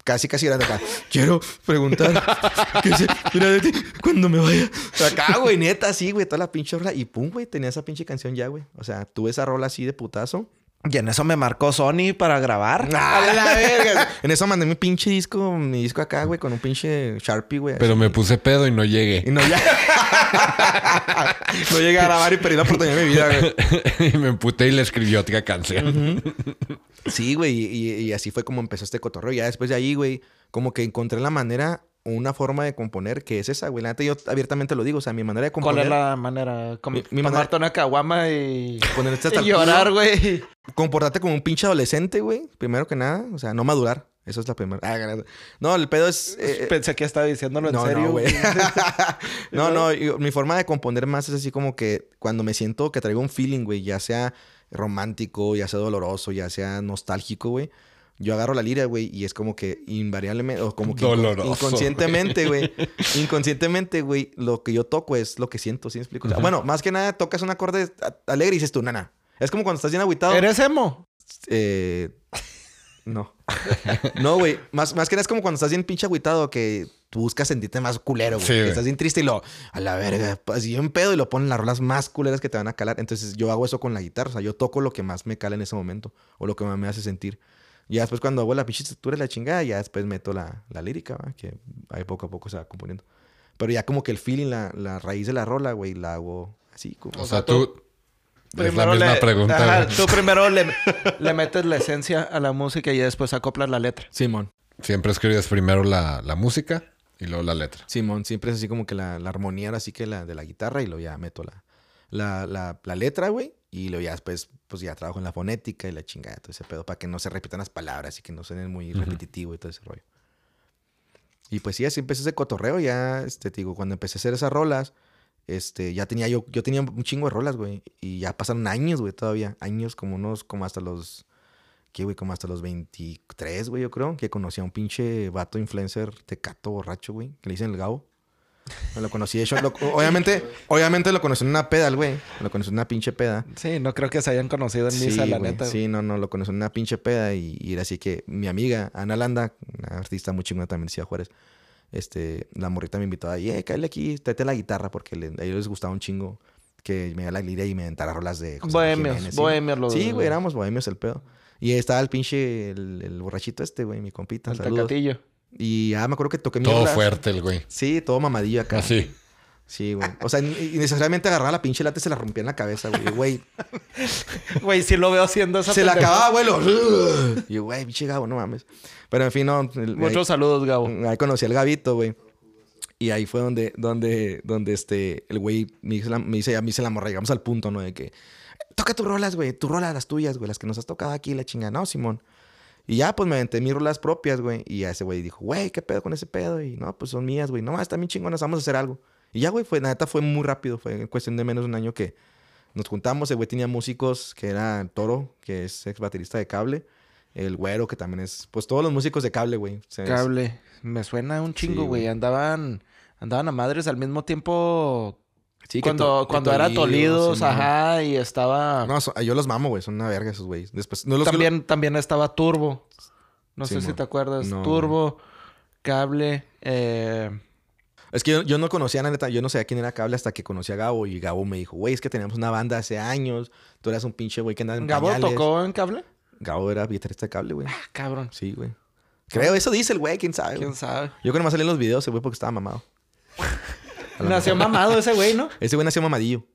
Casi, casi era de acá. Quiero preguntar cuando me vaya. Acá, güey, neta, así, güey, toda la pinche rola. Y pum, güey, tenía esa pinche canción ya, güey. O sea, tuve esa rola así de putazo. Y en eso me marcó Sony para grabar. ¡A la verga! En eso mandé mi pinche disco, mi disco acá, güey, con un pinche Sharpie, güey. Pero así. me puse pedo y no Y llegué. no, ya. no llegué a grabar y perdí la oportunidad de mi vida, güey. y me emputé y le escribí otra canción. Sí, güey, y, y- y así fue como empezó este cotorreo. Ya después de ahí, güey, como que encontré la manera, una forma de componer que es esa, güey. La neta, yo abiertamente lo digo, o sea, mi manera de ¿Cuál componer. es la manera? Com- Mi- mi tomarte una caguama y, Ponerte hasta y llorar, güey. Comportarte como un pinche adolescente, güey. Primero que nada, o sea, no madurar. Eso es la primera. Ah, no, el pedo es. eh, Pensé que estaba diciéndolo en no, serio. no, güey. no, no, yo- mi forma de componer más es así como que cuando me siento que traigo un feeling, güey, ya sea romántico, ya sea doloroso, ya sea nostálgico, güey. Yo agarro la lira, güey, y es como que invariablemente, o como que Doloroso, inconscientemente, güey. inconscientemente, güey, lo que yo toco es lo que siento, ¿sí me explico? O sea, Bueno, más que nada tocas un acorde alegre y dices tú, nana. Es como cuando estás bien agüitado. ¿Eres emo? Eh, no. No, güey. Más, más que nada es como cuando estás bien pinche agüitado que tú buscas sentirte más culero, güey. Sí, estás bien triste y lo... A la verga. Así bien pedo y lo ponen las rolas más culeras que te van a calar. Entonces yo hago eso con la guitarra. O sea, yo toco lo que más me cala en ese momento. O lo que más me hace sentir. Y ya después cuando hago la pinche estructura y la chingada, ya después meto la, la lírica, ¿va? Que ahí poco a poco se va componiendo. Pero ya como que el feeling, la, la raíz de la rola, güey, la hago así. Como... O sea, tú... Es la misma le- pregunta. Ajá, tú primero le, le metes la esencia a la música y después acoplas la letra. Simón. Siempre escribes primero la, la música y luego la letra. Simón, siempre es así como que la, la armonía, ahora sí que la de la guitarra y luego ya meto la, la, la, la letra, güey. Y luego ya después, pues ya trabajo en la fonética y la chingada, todo ese pedo, para que no se repitan las palabras y que no suenen muy Ujú. repetitivo y todo ese rollo. Y pues sí, así empecé ese cotorreo. Ya, este, te digo, cuando empecé a hacer esas rolas, este, ya tenía yo, yo tenía un chingo de rolas, güey. Y ya pasaron años, güey, todavía. Años como unos, como hasta los, ¿qué, güey? Como hasta los 23, güey, yo creo. Que conocí a un pinche vato influencer tecato borracho, güey. Que le dicen el Gabo. Me lo conocí, de obviamente, obviamente lo conocí en una peda, el güey. Lo conocí en una pinche peda. Sí, no creo que se hayan conocido en misa, la güey. neta. Sí, no, no, lo conocí en una pinche peda y, y era así que mi amiga, Ana Landa, una artista muy chingona también, decía Juárez, este, la morrita me invitó ahí, eh, cállate aquí, tráete la guitarra porque le- a ellos les gustaba un chingo que me diera la lira y me inventara rolas de José Bohemios, Jiménez, sí. bohemios. los- Sí, güey, éramos bohemios el pedo. Y estaba el pinche, el, el borrachito este, güey, mi compita. El saludos. Y ya me acuerdo que toqué mi Todo fuerte el güey. Sí, todo mamadillo acá. Así. Sí, güey. O sea, y necesariamente agarraba la pinche lata y se la rompía en la cabeza, güey. Güey, Güey, sí lo veo haciendo esa se la acababa, güey. lo- Y yo, güey, pinche Gabo, no mames. Pero en fin, no. el- Muchos saludos, Gabo. ahí, ahí conocí al Gabito, güey. Y ahí fue donde, donde, donde este, el güey me dice, la, me dice, me dice la morra, llegamos al punto, ¿no? De que, toca tus rolas, güey, tus rolas, las tuyas, güey, las que nos has tocado aquí, la chingada, no, Simón. Y ya, pues me aventé mis rolas propias, güey. Y ya ese güey dijo, güey, ¿qué pedo con ese pedo? Y no, pues son mías, güey. No, están bien chingonas, vamos a hacer algo. Y ya, güey, fue, la neta fue muy rápido. Fue en cuestión de menos de un año que nos juntamos. El güey tenía músicos que era Toro, que es ex baterista de cable. El güero, que también es, pues todos los músicos de cable, güey. Cable. Me suena un chingo, Sí, güey. Andaban, andaban a madres al mismo tiempo. Sí, cuando to- cuando era Tolidos, ajá, y estaba. No, so- yo los mamo, güey. Son una verga esos güeyes. Después, no los también, también estaba Turbo. No sé si te acuerdas. No, Turbo, Cable, eh, Es que yo, yo no conocía, la neta, yo no sabía quién era Cable hasta que conocí a Gabo. Y Gabo me dijo, güey, es que teníamos una banda hace años. Tú eras un pinche güey que andaba en ¿Gabo pañales". tocó en Cable? Gabo era guitarrista de Cable, güey. Ah, cabrón. Sí, güey. Creo, eso dice el güey, quién sabe. ¿Quién sabe? Yo creo que nomás salí en los videos güey porque estaba mamado. Nació mamado ese güey, ¿no? Ese güey nació mamadillo.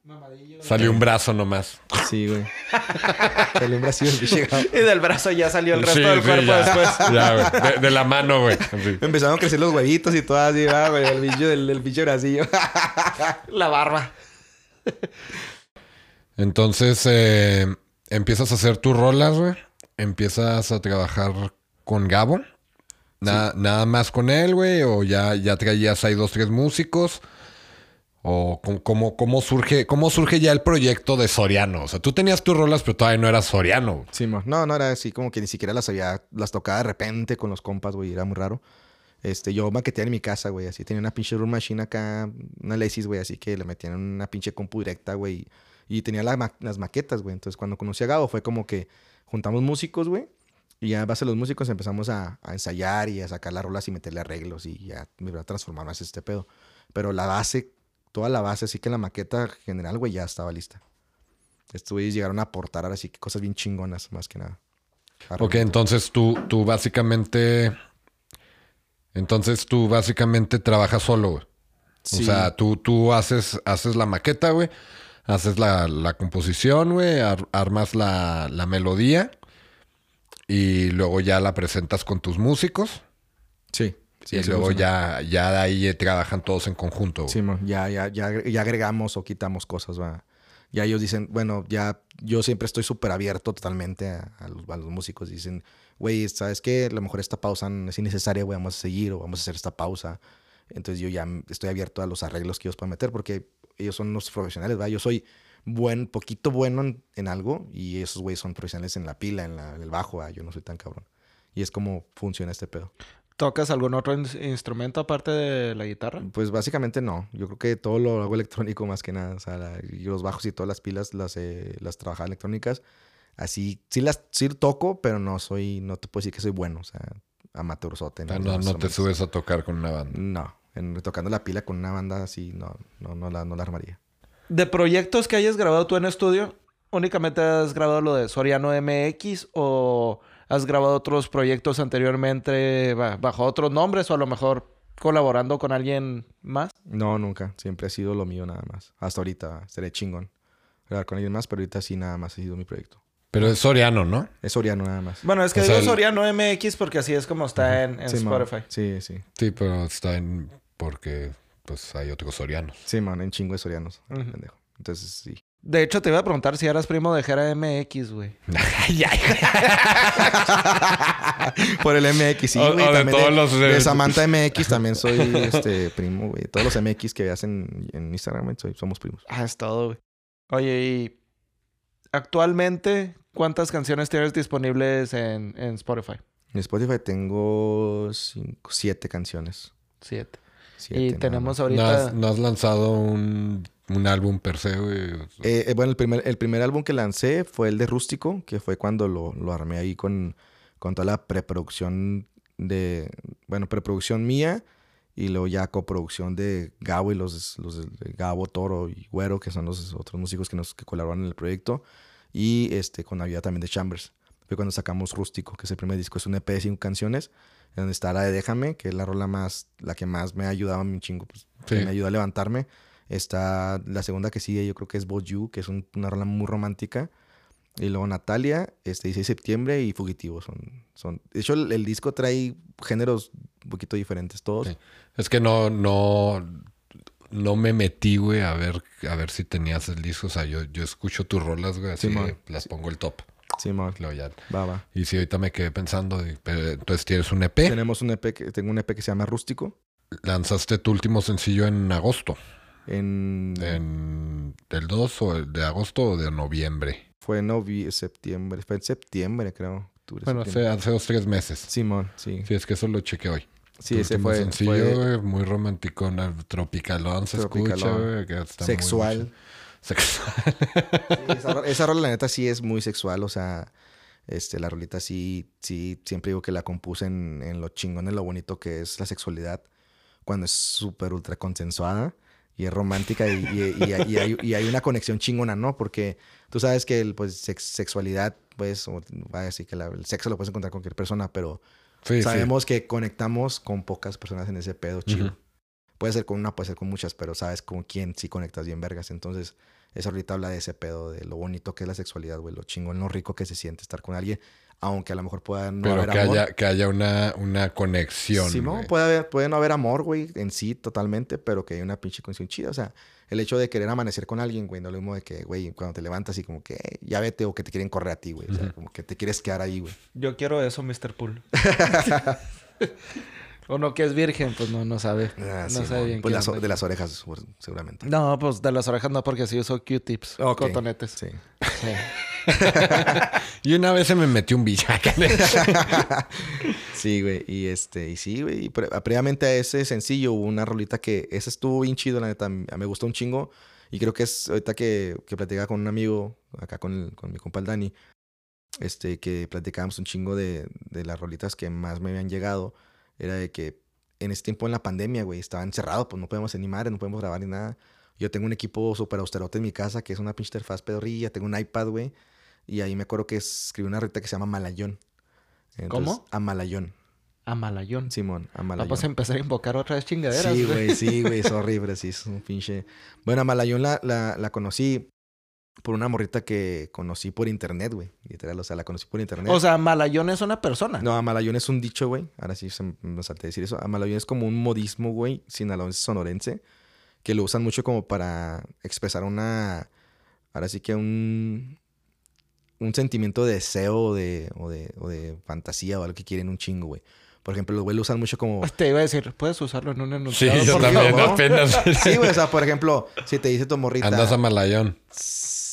Salió un brazo nomás. Sí, güey. Salió un el Gabo. Y del brazo ya salió el resto Sí, del sí, cuerpo ya. después. Ya, güey. De, de la mano, güey. Así. Empezaron a crecer los huevitos y todo así, va, güey. El bicho del, del pinche bracillo. La barba. Entonces, eh, empiezas a hacer tus rolas, güey. Empiezas a trabajar con Gabo. Na- Nada más con él, güey. O ya, ya traías ahí dos, tres músicos. O cómo, cómo, surge, cómo surge ya el proyecto de Soriano. O sea, tú tenías tus rolas, pero todavía no eras Soriano. Sí, no, no era así como que ni siquiera las había, las tocaba de repente con los compas, güey, era muy raro. Este, yo maqueteaba en mi casa, güey, así tenía una pinche room machine acá, una Lesis, güey, así que le metían una pinche compu directa, güey, y tenía la ma- las maquetas, güey. Entonces, cuando conocí a Gabo fue como que juntamos músicos, güey, y ya base a los músicos empezamos a, ensayar y a sacar las rolas y meterle arreglos y ya me iba a transformar más este pedo. Pero la base, toda la base, así que la maqueta general, güey, ya estaba lista. Estos güeyes llegaron a aportar ahora sí que cosas bien chingonas, más que nada. Ok, entonces tú, tú básicamente. Entonces tú básicamente trabajas solo, güey. Sí. O sea, tú, tú haces, haces la maqueta, güey. Haces la, la composición, güey. ar- armas la, la melodía. Y luego ya la presentas con tus músicos. Sí. Sí y luego ya, ya de ahí eh, trabajan todos en conjunto, güey. Sí, mo, ya, ya, ya, ya agregamos o quitamos cosas, va. Ya ellos dicen, bueno, ya yo siempre estoy súper abierto totalmente a, a los, a los músicos. Dicen, güey, ¿sabes qué? A lo mejor esta pausa es innecesaria, güey, vamos a seguir o vamos a hacer esta pausa. Entonces yo ya estoy abierto a los arreglos que ellos puedan meter porque ellos son los profesionales, ¿va? Yo soy buen, poquito bueno en, en algo y esos güeyes son profesionales en la pila, en, la- en el bajo, ¿va? Yo no soy tan cabrón. Y es como funciona este pedo. ¿Tocas algún otro in- instrumento aparte de la guitarra? Pues básicamente no. Yo creo que todo lo hago electrónico más que nada. O sea, la- y los bajos y todas las pilas las, eh, las trabajaba electrónicas. Así, sí las sí toco, pero no soy, no te puedo decir que soy bueno. O sea, amateurzote. O sea, no, no te subes a tocar con una banda. No, en- tocando la pila con una banda así, no, no, no, la, no la armaría. De proyectos que hayas grabado tú en estudio, ¿únicamente has grabado lo de Soriano MX o has grabado otros proyectos anteriormente ba- bajo otros nombres o a lo mejor colaborando con alguien más? No, nunca. Siempre ha sido lo mío nada más. Hasta ahorita seré chingón. Grabar con alguien más, pero ahorita sí nada más ha sido mi proyecto. Pero es Soriano, ¿no? Es Soriano nada más. Bueno, es que O digo sea, Soriano MX porque así es como está en, en Sí, man. Spotify. Sí, sí. Sí, pero está en... Porque pues hay otros Sorianos. Sí, man, en chingo de Sorianos. Entonces, sí. De hecho, te iba a preguntar si eras primo de Jera MX, güey. Por el MX, sí, güey. de todos los, eh, de Samantha MX también soy este primo, güey. Todos los MX que veas en, en Instagram, soy- somos primos. Ah, es todo, güey. Oye, y actualmente, ¿cuántas canciones tienes disponibles en, en Spotify? En Spotify tengo cinco, siete canciones. Siete. Siete, y nada tenemos. ¿No ahorita... has, no has lanzado un, un álbum per se, güey? Eh, eh, bueno, el primer, el primer álbum que lancé fue el de Rústico, que fue cuando lo, lo armé ahí con, con toda la preproducción de... Bueno, preproducción mía y luego ya coproducción de Gabo y los, los de Gabo, Toro y Güero, que son los otros músicos que nos que colaboran en el proyecto. Y este, con ayuda también de Chambers. Fue cuando sacamos Rústico, que es el primer disco. Es un EP de cinco canciones, donde está la de Déjame, que es la rola más... La que más me ha ayudado a mi chingo, pues, que me ayuda a levantarme. Está la segunda que sigue, yo creo que es You, que es un- una rola muy romántica. Y luego Natalia, este 16 de septiembre y Fugitivo. Son, son... De hecho, el, el disco trae géneros un poquito diferentes todos. Sí. Es que no, no, no me metí, güey, a ver, a ver si tenías el disco. O sea, yo, yo escucho tus rolas, güey, así las pongo el top. Sí. Luego ya. Va, va. Y si ahorita me quedé pensando, pero, entonces tienes un EP. Tenemos un EP, que, tengo un EP que se llama Rústico. Lanzaste tu último sencillo en agosto. En, En el 2 o el de agosto o de noviembre. Fue en novi- septiembre. Fue en septiembre, creo. octubre, Bueno, septiembre. hace, hace dos, tres meses. Simón, sí. Sí, es que eso lo chequé hoy. Sí, Tu ese fue, sencillo, fue muy romántico, tropicalón se escucha, muy sexual. Sí, esa, ro- esa rola, la neta, sí es muy sexual. O sea, este, la rolita sí, sí, siempre digo que la compuse en, en lo chingón, en lo bonito que es la sexualidad. Cuando es súper ultra consensuada y es romántica y, y- y hay, y hay- y hay una conexión chingona, ¿no? Porque tú sabes que el, pues, sex- sexualidad, pues, o- vaya a decir que la- el sexo lo puedes encontrar con cualquier persona, pero Sí, sí. sabemos que conectamos con pocas personas en ese pedo chido. Puede ser con una, puede ser con muchas, pero sabes con quién sí conectas bien vergas. Entonces, eso ahorita habla de ese pedo, de lo bonito que es la sexualidad, güey, lo chingón, lo rico que se siente estar con alguien, aunque a lo mejor pueda no Pero haber que amor. haya, que haya una, una conexión. Sí, ¿no? puede, haber, puede no haber amor, güey, en sí totalmente, pero que hay una pinche conexión chida. O sea, el hecho de querer amanecer con alguien, güey, no lo mismo de que, güey, cuando te levantas y como que "Eh, ya vete o que te quieren correr a ti, güey. O sea, como que te quieres quedar ahí, güey. Yo quiero eso, Mr. Pool. Uno que es virgen, pues no, no sabe. Ah, no sí, sabe bien Pues qué las o- de las orejas, seguramente. No, pues de las orejas no, porque sí uso Q-tips. Ok. Cotonetes. Sí. Sí. Y una vez se me metió un villaje. Sí, güey. Y este, y sí, güey. Y pre- previamente a ese sencillo hubo una rolita que esa estuvo bien chido, la neta. Me gustó un chingo. Y creo que es ahorita que, que platicaba con un amigo, acá con, el- con mi compa el Dani, este, que platicábamos un chingo de, de las rolitas que más me habían llegado. Era de que en ese tiempo en la pandemia, güey, estaba encerrado, pues no podemos animar, no podemos grabar ni nada. Yo tengo un equipo súper austerote en mi casa, que es una pinche interfaz pedorrilla. Tengo un iPad, güey. Y ahí me acuerdo que escribí una rolita que se llama Malayón. ¿Cómo? Amalayón. Amalayón. Simón, Amalayón. Vamos a empezar a invocar otra vez chingaderas. Sí, güey, sí, güey, es horrible, sí, es un pinche... Bueno, Amalayón la, la, la conocí por una morrita que conocí por internet, güey, literal, o sea, la conocí por internet. O sea, Malayón es una persona. no, Amalayón es un dicho, güey, ahora sí se me salté decir eso. Amalayón es como un modismo, güey, sinaloense sonorense, que lo usan mucho como para expresar una... Ahora sí que un... Un sentimiento de deseo de, o de, o de fantasía o algo que quieren un chingo, güey. Por ejemplo, los güey lo usan mucho como... Te iba a decir, puedes usarlo en un Sí, enunciado. yo por también apenas. Sí, güey, o sea, por ejemplo, si te dice tu morrita... Andas a Malayón.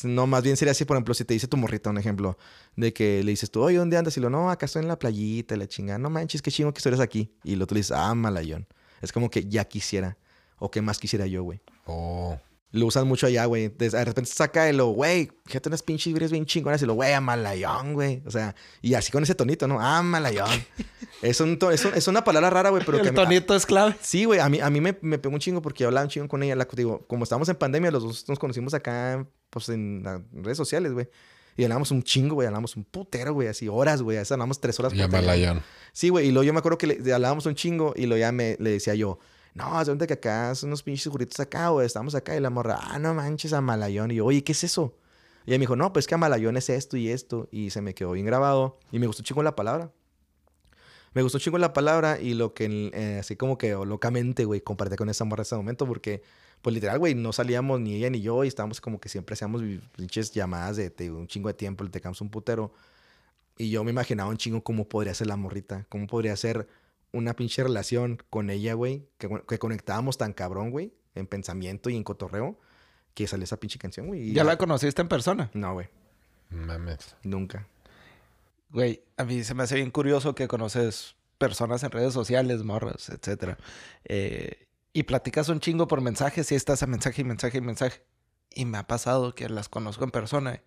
No, más bien sería así, por ejemplo, si te dice tu morrita, un ejemplo, de que le dices tú, oye, ¿dónde andas? Y lo, no, acá estoy en la playita, la chingada, no manches, qué chingo que estuvieras aquí. Y lo tú le dices, ah, malayón. Es como que ya quisiera, o qué más quisiera yo, güey. Oh. Lo usan mucho allá, güey. De repente saca el, lo, güey, fíjate unas pinches vibras bien chingonas y lo, güey, a malayón, güey. O sea, y así con ese tonito, ¿no? Ah, malayón. es, un to- es, un- es una palabra rara, güey, pero que... El me- tonito es clave. Sí, güey, a mí, a mí me, me pegó un chingo porque hablaba un chingo con ella. La, digo, como estábamos en pandemia, los dos nos conocimos acá, pues en las redes sociales, güey. Y hablamos un chingo, güey, hablamos un putero, güey, así horas, güey. Así hablamos tres horas Y a. Malayón. Sí, güey, y luego yo me acuerdo que le, hablábamos un chingo y luego ya me, le decía yo, no, es de que acá son unos pinches juritos acá, güey, estamos acá. Y la morra, ah, no manches, a Malayón. Y yo, oye, ¿qué es eso? Y ella me dijo, no, pues que a Malayón es esto y esto. Y se me quedó bien grabado y me gustó chingo la palabra. Me gustó chingo la palabra y lo que, eh, así como que locamente, güey, compartí con esa morra en ese momento porque, pues literal, güey, no salíamos ni ella ni yo y estábamos como que siempre hacíamos pinches llamadas de, digo, un chingo de tiempo, le tecamos un putero. Y yo me imaginaba un chingo cómo podría ser la morrita, cómo podría ser una pinche relación con ella, güey, que, que conectábamos tan cabrón, güey, en pensamiento y en cotorreo, que salió esa pinche canción, güey. ¿Ya la conociste en persona? No, güey, Mames. nunca. Güey, a mí se me hace bien curioso que conoces personas en redes sociales, morras, etcétera. Eh, y platicas un chingo por mensajes y estás a mensaje y mensaje y mensaje. Y me ha pasado que las conozco en persona.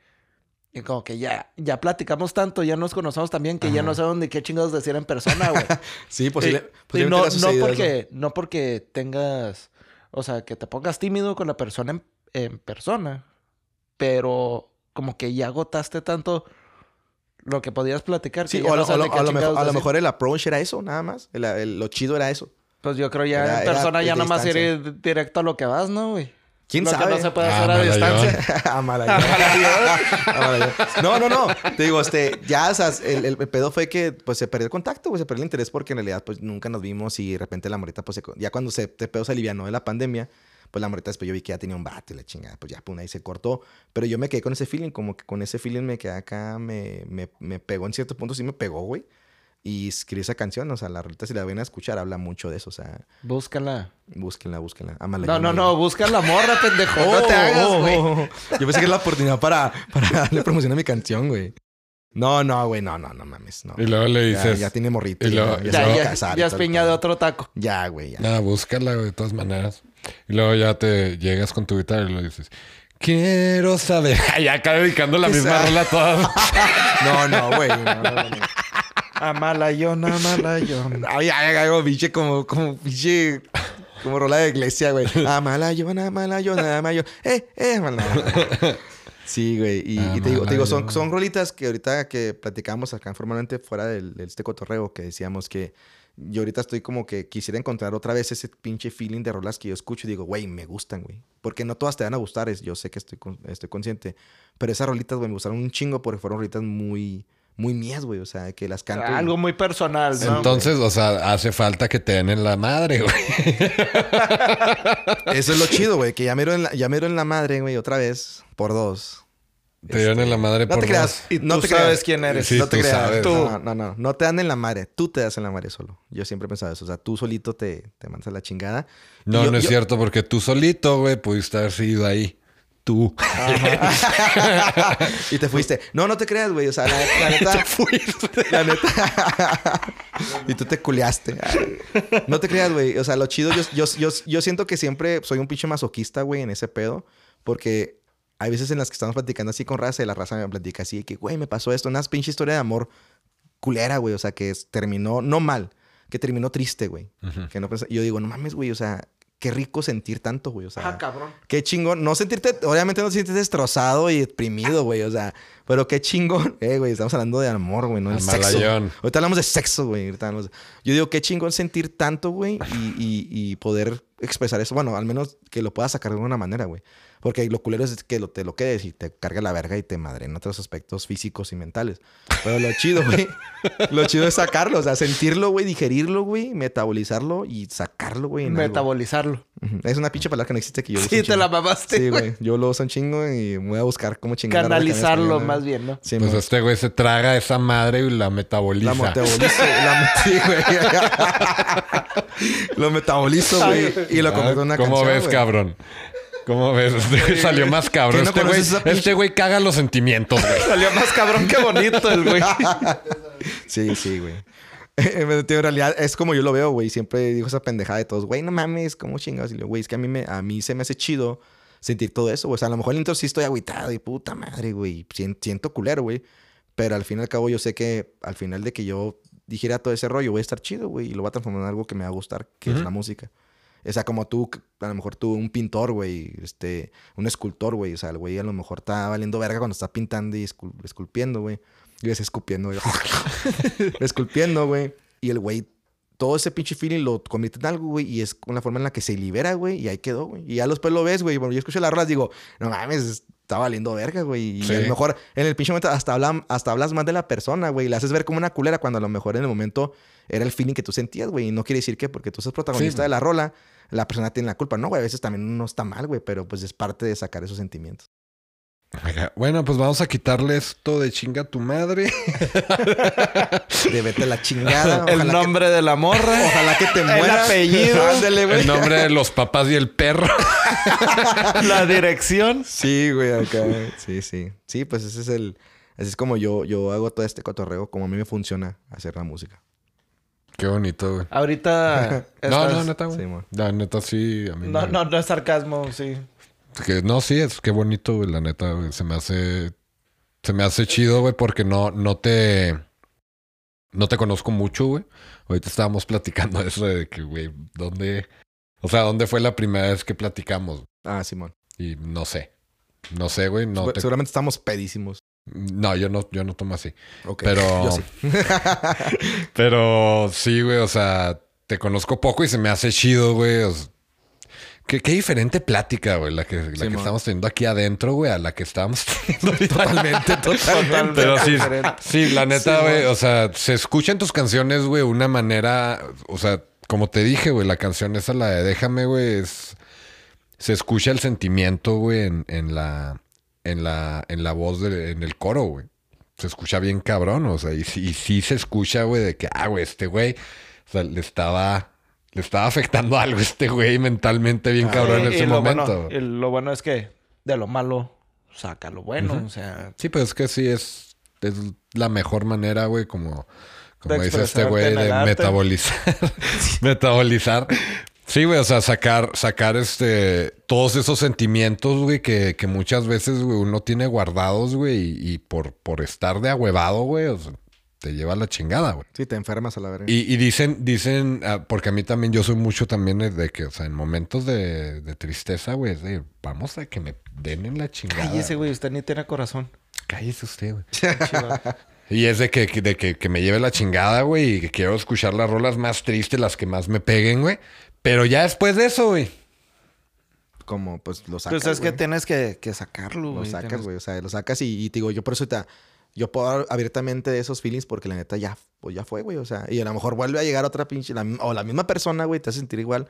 Y como que ya, ya platicamos tanto, ya nos conocemos también, que ya no sabemos ni qué chingados decir en persona, güey. Sí, posible, Y- y no, no, porque, no porque tengas, o sea, que te pongas tímido con la persona en, en persona, pero como que ya agotaste tanto lo que podías platicar. Sí, que o a no lo, a mejor, a lo mejor el approach era eso, nada más. El- el- lo chido era eso. Pues yo creo ya Era- en persona ya nomás distancia. ir directo a lo que vas, ¿no, güey? ¿Quién Lo que sabe? no se puede Ah, hacer a Malayón. distancia. A. A Malayón. No, no, no. Te digo, este, ya, o sea, el, el- pedo fue que pues se perdió el contacto, güey, se perdió el interés porque en realidad pues nunca nos vimos y de repente la morita pues se ya cuando se este pedo se alivianó de la pandemia, pues la morita después yo vi que ya tenía un vato y la chingada, pues ya pum, ahí se cortó. Pero yo me quedé con ese feeling, como que con ese feeling me quedé acá, me, me, me pegó en cierto punto, sí me pegó, güey. Y escribí esa canción, o sea, la rolita si la ven a escuchar habla mucho de eso, o sea, Búscala. búsquenla, búsquenla. No, no, no, busca la morra, pendejo. no te hagas, oh, güey. oh, oh. Yo pensé que era la oportunidad para, para darle promoción a mi canción, güey. No, no, güey, no, no, no mames, no. Y luego le dices, ya tiene morrito. y Ya, luego- ya, Ya, se va a ya, casar. y ya es todo el piña de pedo. otro taco. Ya, güey, ya. nada, búscala, güey, de todas maneras. Y luego ya te llegas con tu guitarra y le dices, quiero saber. ya acá dedicando la misma rola a todas. No, no, güey. No, no, no. Amalayón, amalayón. Ay, ay, ay, algo pinche como, como pinche... Como rola de iglesia, güey. Amala yo, amala yo, amala yo. Eh, eh, amala. Sí, güey. Y, y te digo, te digo son, son rolitas que ahorita que platicamos acá formalmente fuera del, de este cotorreo, que decíamos que yo ahorita estoy como que quisiera encontrar otra vez ese pinche feeling de rolas que yo escucho y digo, güey, me gustan, güey. Porque no todas te van a gustar, es, yo sé que estoy, estoy consciente. Pero esas rolitas, güey, me gustaron un chingo porque fueron rolitas muy, muy mías, güey. O sea, que las canto. y- Algo muy personal, ¿no? Entonces, o sea, hace falta que te den en la madre, güey. Eso es lo chido, güey. Que ya mero en la, ya mero en la madre, güey, otra vez. Por dos. Te dieron en la madre No por te creas. Y no tú te sabes creas. quién eres. Sí, no te tú creas. sabes. Tú. No, no, no. No te dan en la madre. Tú te das en la madre solo. Yo siempre he pensado eso. O sea, tú solito te, te mandas a la chingada. No, yo- no es yo- cierto, porque tú solito, güey, pudiste haber sido ahí. Tú. y te fuiste. No, no te creas, güey. O sea, la, la neta. La neta. y tú te culeaste. No te creas, güey. O sea, lo chido, yo, yo, yo, yo siento que siempre soy un pinche masoquista, güey, en ese pedo. Porque hay veces en las que estamos platicando así con raza y la raza me platica así de que, güey, me pasó esto. Una pinche historia de amor culera, güey. O sea, que terminó, no mal, que terminó triste, güey. Que no yo digo, no mames, güey. O sea, qué rico sentir tanto, güey. O sea, Ah, cabrón. Qué chingón. No sentirte, obviamente no sentirte destrozado y deprimido, güey. O sea, pero qué chingón. Eh, güey, estamos hablando de amor, güey, no de sexo. Ahorita hablamos de sexo, güey. hablamos Yo digo, qué chingón sentir tanto, güey, y, y- y poder expresar eso. Bueno, al menos que lo puedas sacar de alguna manera, güey. Porque lo culero es que lo, te lo quedes y te carga la verga y te madre en otros aspectos físicos y mentales. Pero lo chido, güey. lo chido es sacarlo. O sea, sentirlo, güey, digerirlo, güey, metabolizarlo y sacarlo, güey. algo. Metabolizarlo. Es una pinche palabra que no existe que yo Sí, te la mamaste, Sí, güey. Yo lo uso un chingo y me voy a buscar cómo chingar. Canalizarlo más bien, ¿no? Sí, Pues este güey se traga esa madre y la metaboliza. la metabolizo. la, sí, güey. lo metabolizo, güey. Y lo convierto en una ¿Cómo canción, ves, cabrón? ¿Cómo ves? Este güey salió más cabrón. ¿Qué no este, güey, este güey caga los sentimientos, güey. Salió más cabrón que bonito el güey. Sí, sí, güey. en realidad es como yo lo veo, güey. Siempre digo esa pendejada de todos, güey, no mames, ¿cómo chingados? Y le digo, güey, es que a mí, me, a mí se me hace chido sentir todo eso, güey. O sea, a lo mejor el intro sí estoy agüitado y puta madre, güey. Sien- Siento culero, güey. Pero al fin y al cabo yo sé que al final de que yo dijera todo ese rollo, voy a estar chido, güey. Y lo voy a transformar en algo que me va a gustar, que es la música. O sea, como tú, a lo mejor tú, un pintor, güey, este, un escultor, güey. O sea, el güey a lo mejor está valiendo verga cuando está pintando y escul- esculpiendo, güey. Y ves escupiendo, güey. esculpiendo, güey. Y el güey todo ese pinche feeling lo convierte en algo, güey, y es la forma en la que se libera, güey, y ahí quedó, güey. Y ya después lo ves, güey. Bueno, yo escucho las rolas, digo, no mames, está valiendo verga, güey. Y Sí. a lo mejor en el pinche momento hasta, hablan, hasta hablas más de la persona, güey. y La haces ver como una culera cuando a lo mejor en el momento era el feeling que tú sentías, güey. Y no quiere decir que porque tú seas protagonista Sí. de la rola, la persona tiene la culpa. No, güey, a veces también uno está mal, güey, pero pues es parte de sacar esos sentimientos. Bueno, pues vamos a quitarle esto de chinga a tu madre. De vete a la chingada. El ojalá nombre de la morra. Ojalá que te El mueras. apellido. Ándale, güey. El nombre de los papás y el perro. la dirección. Sí, güey, acá. Sí, sí. Sí, pues ese es el. Así es como yo, yo hago todo este cotorreo, como a mí me funciona hacer la música. Qué bonito, güey. Ahorita. No, estás- no, neta, güey. Sí. La neta, sí. A mí No, me- no, no es sarcasmo, sí. Que, no, sí, es que bonito, güey. La neta, güey. Se me hace. Se me hace chido, güey, porque no, no te. No te conozco mucho, güey. Ahorita estábamos platicando eso de que, güey, ¿dónde. O sea, ¿dónde fue la primera vez que platicamos? Ah, Simón. Y no sé. No sé, güey. No, Segura- te- Seguramente estamos pedísimos. no yo no, yo no tomo así. Ok. Pero- Yo sí. Pero sí, güey, o sea, te conozco poco y se me hace chido, güey. o sea, qué, qué diferente plática, güey, la que, la que estamos teniendo aquí adentro, güey, a la que estábamos teniendo. Totalmente, totalmente. Pero sí, sí, la neta, Sí, güey, o sea, se escuchan tus canciones, güey, una manera, o sea, como te dije, güey, la canción esa, la de Déjame, güey, es... Se escucha el sentimiento, güey, en, en la... En la, en la voz, de, en el coro, güey. Se escucha bien cabrón, o sea, y, sí- y sí se escucha, güey, de que, ah, güey, este güey, o sea, le estaba, le estaba afectando algo este güey mentalmente bien cabrón en ese lo momento. Bueno, y lo bueno es que de lo malo saca lo bueno. O sea, Sí, pero es que sí es, es la mejor manera, güey, como, como dice este güey, de metabolizar. metabolizar. Sí, güey, o sea, sacar, sacar este, todos esos sentimientos, güey, que, que muchas veces, güey, uno tiene guardados, güey, y, y por, por estar de ahuevado, güey, o sea, te lleva la chingada, güey. Sí, te enfermas a la verga. Y, y dicen, dicen, ah, porque a mí también, yo soy mucho también de que, o sea, en momentos de, de tristeza, güey, es de, vamos a que me den en la chingada. cállese, güey. Usted ni tiene corazón. Cállese usted, güey. Y es de que, que- de que, que me lleve la chingada, güey, y que quiero escuchar las rolas más tristes, las que más me peguen, güey. Pero ya después de eso, güey. Como, pues, lo sacas, Pues es que tienes que, que sacarlo, Lo güey. sacas, Tienes- güey. O sea, lo sacas y, y te digo, yo por eso te... Yo puedo hablar abiertamente de esos feelings porque la neta ya, pues ya fue, güey. O sea, y a lo mejor vuelve a llegar otra pinche... la o la misma persona, güey, te hace sentir igual.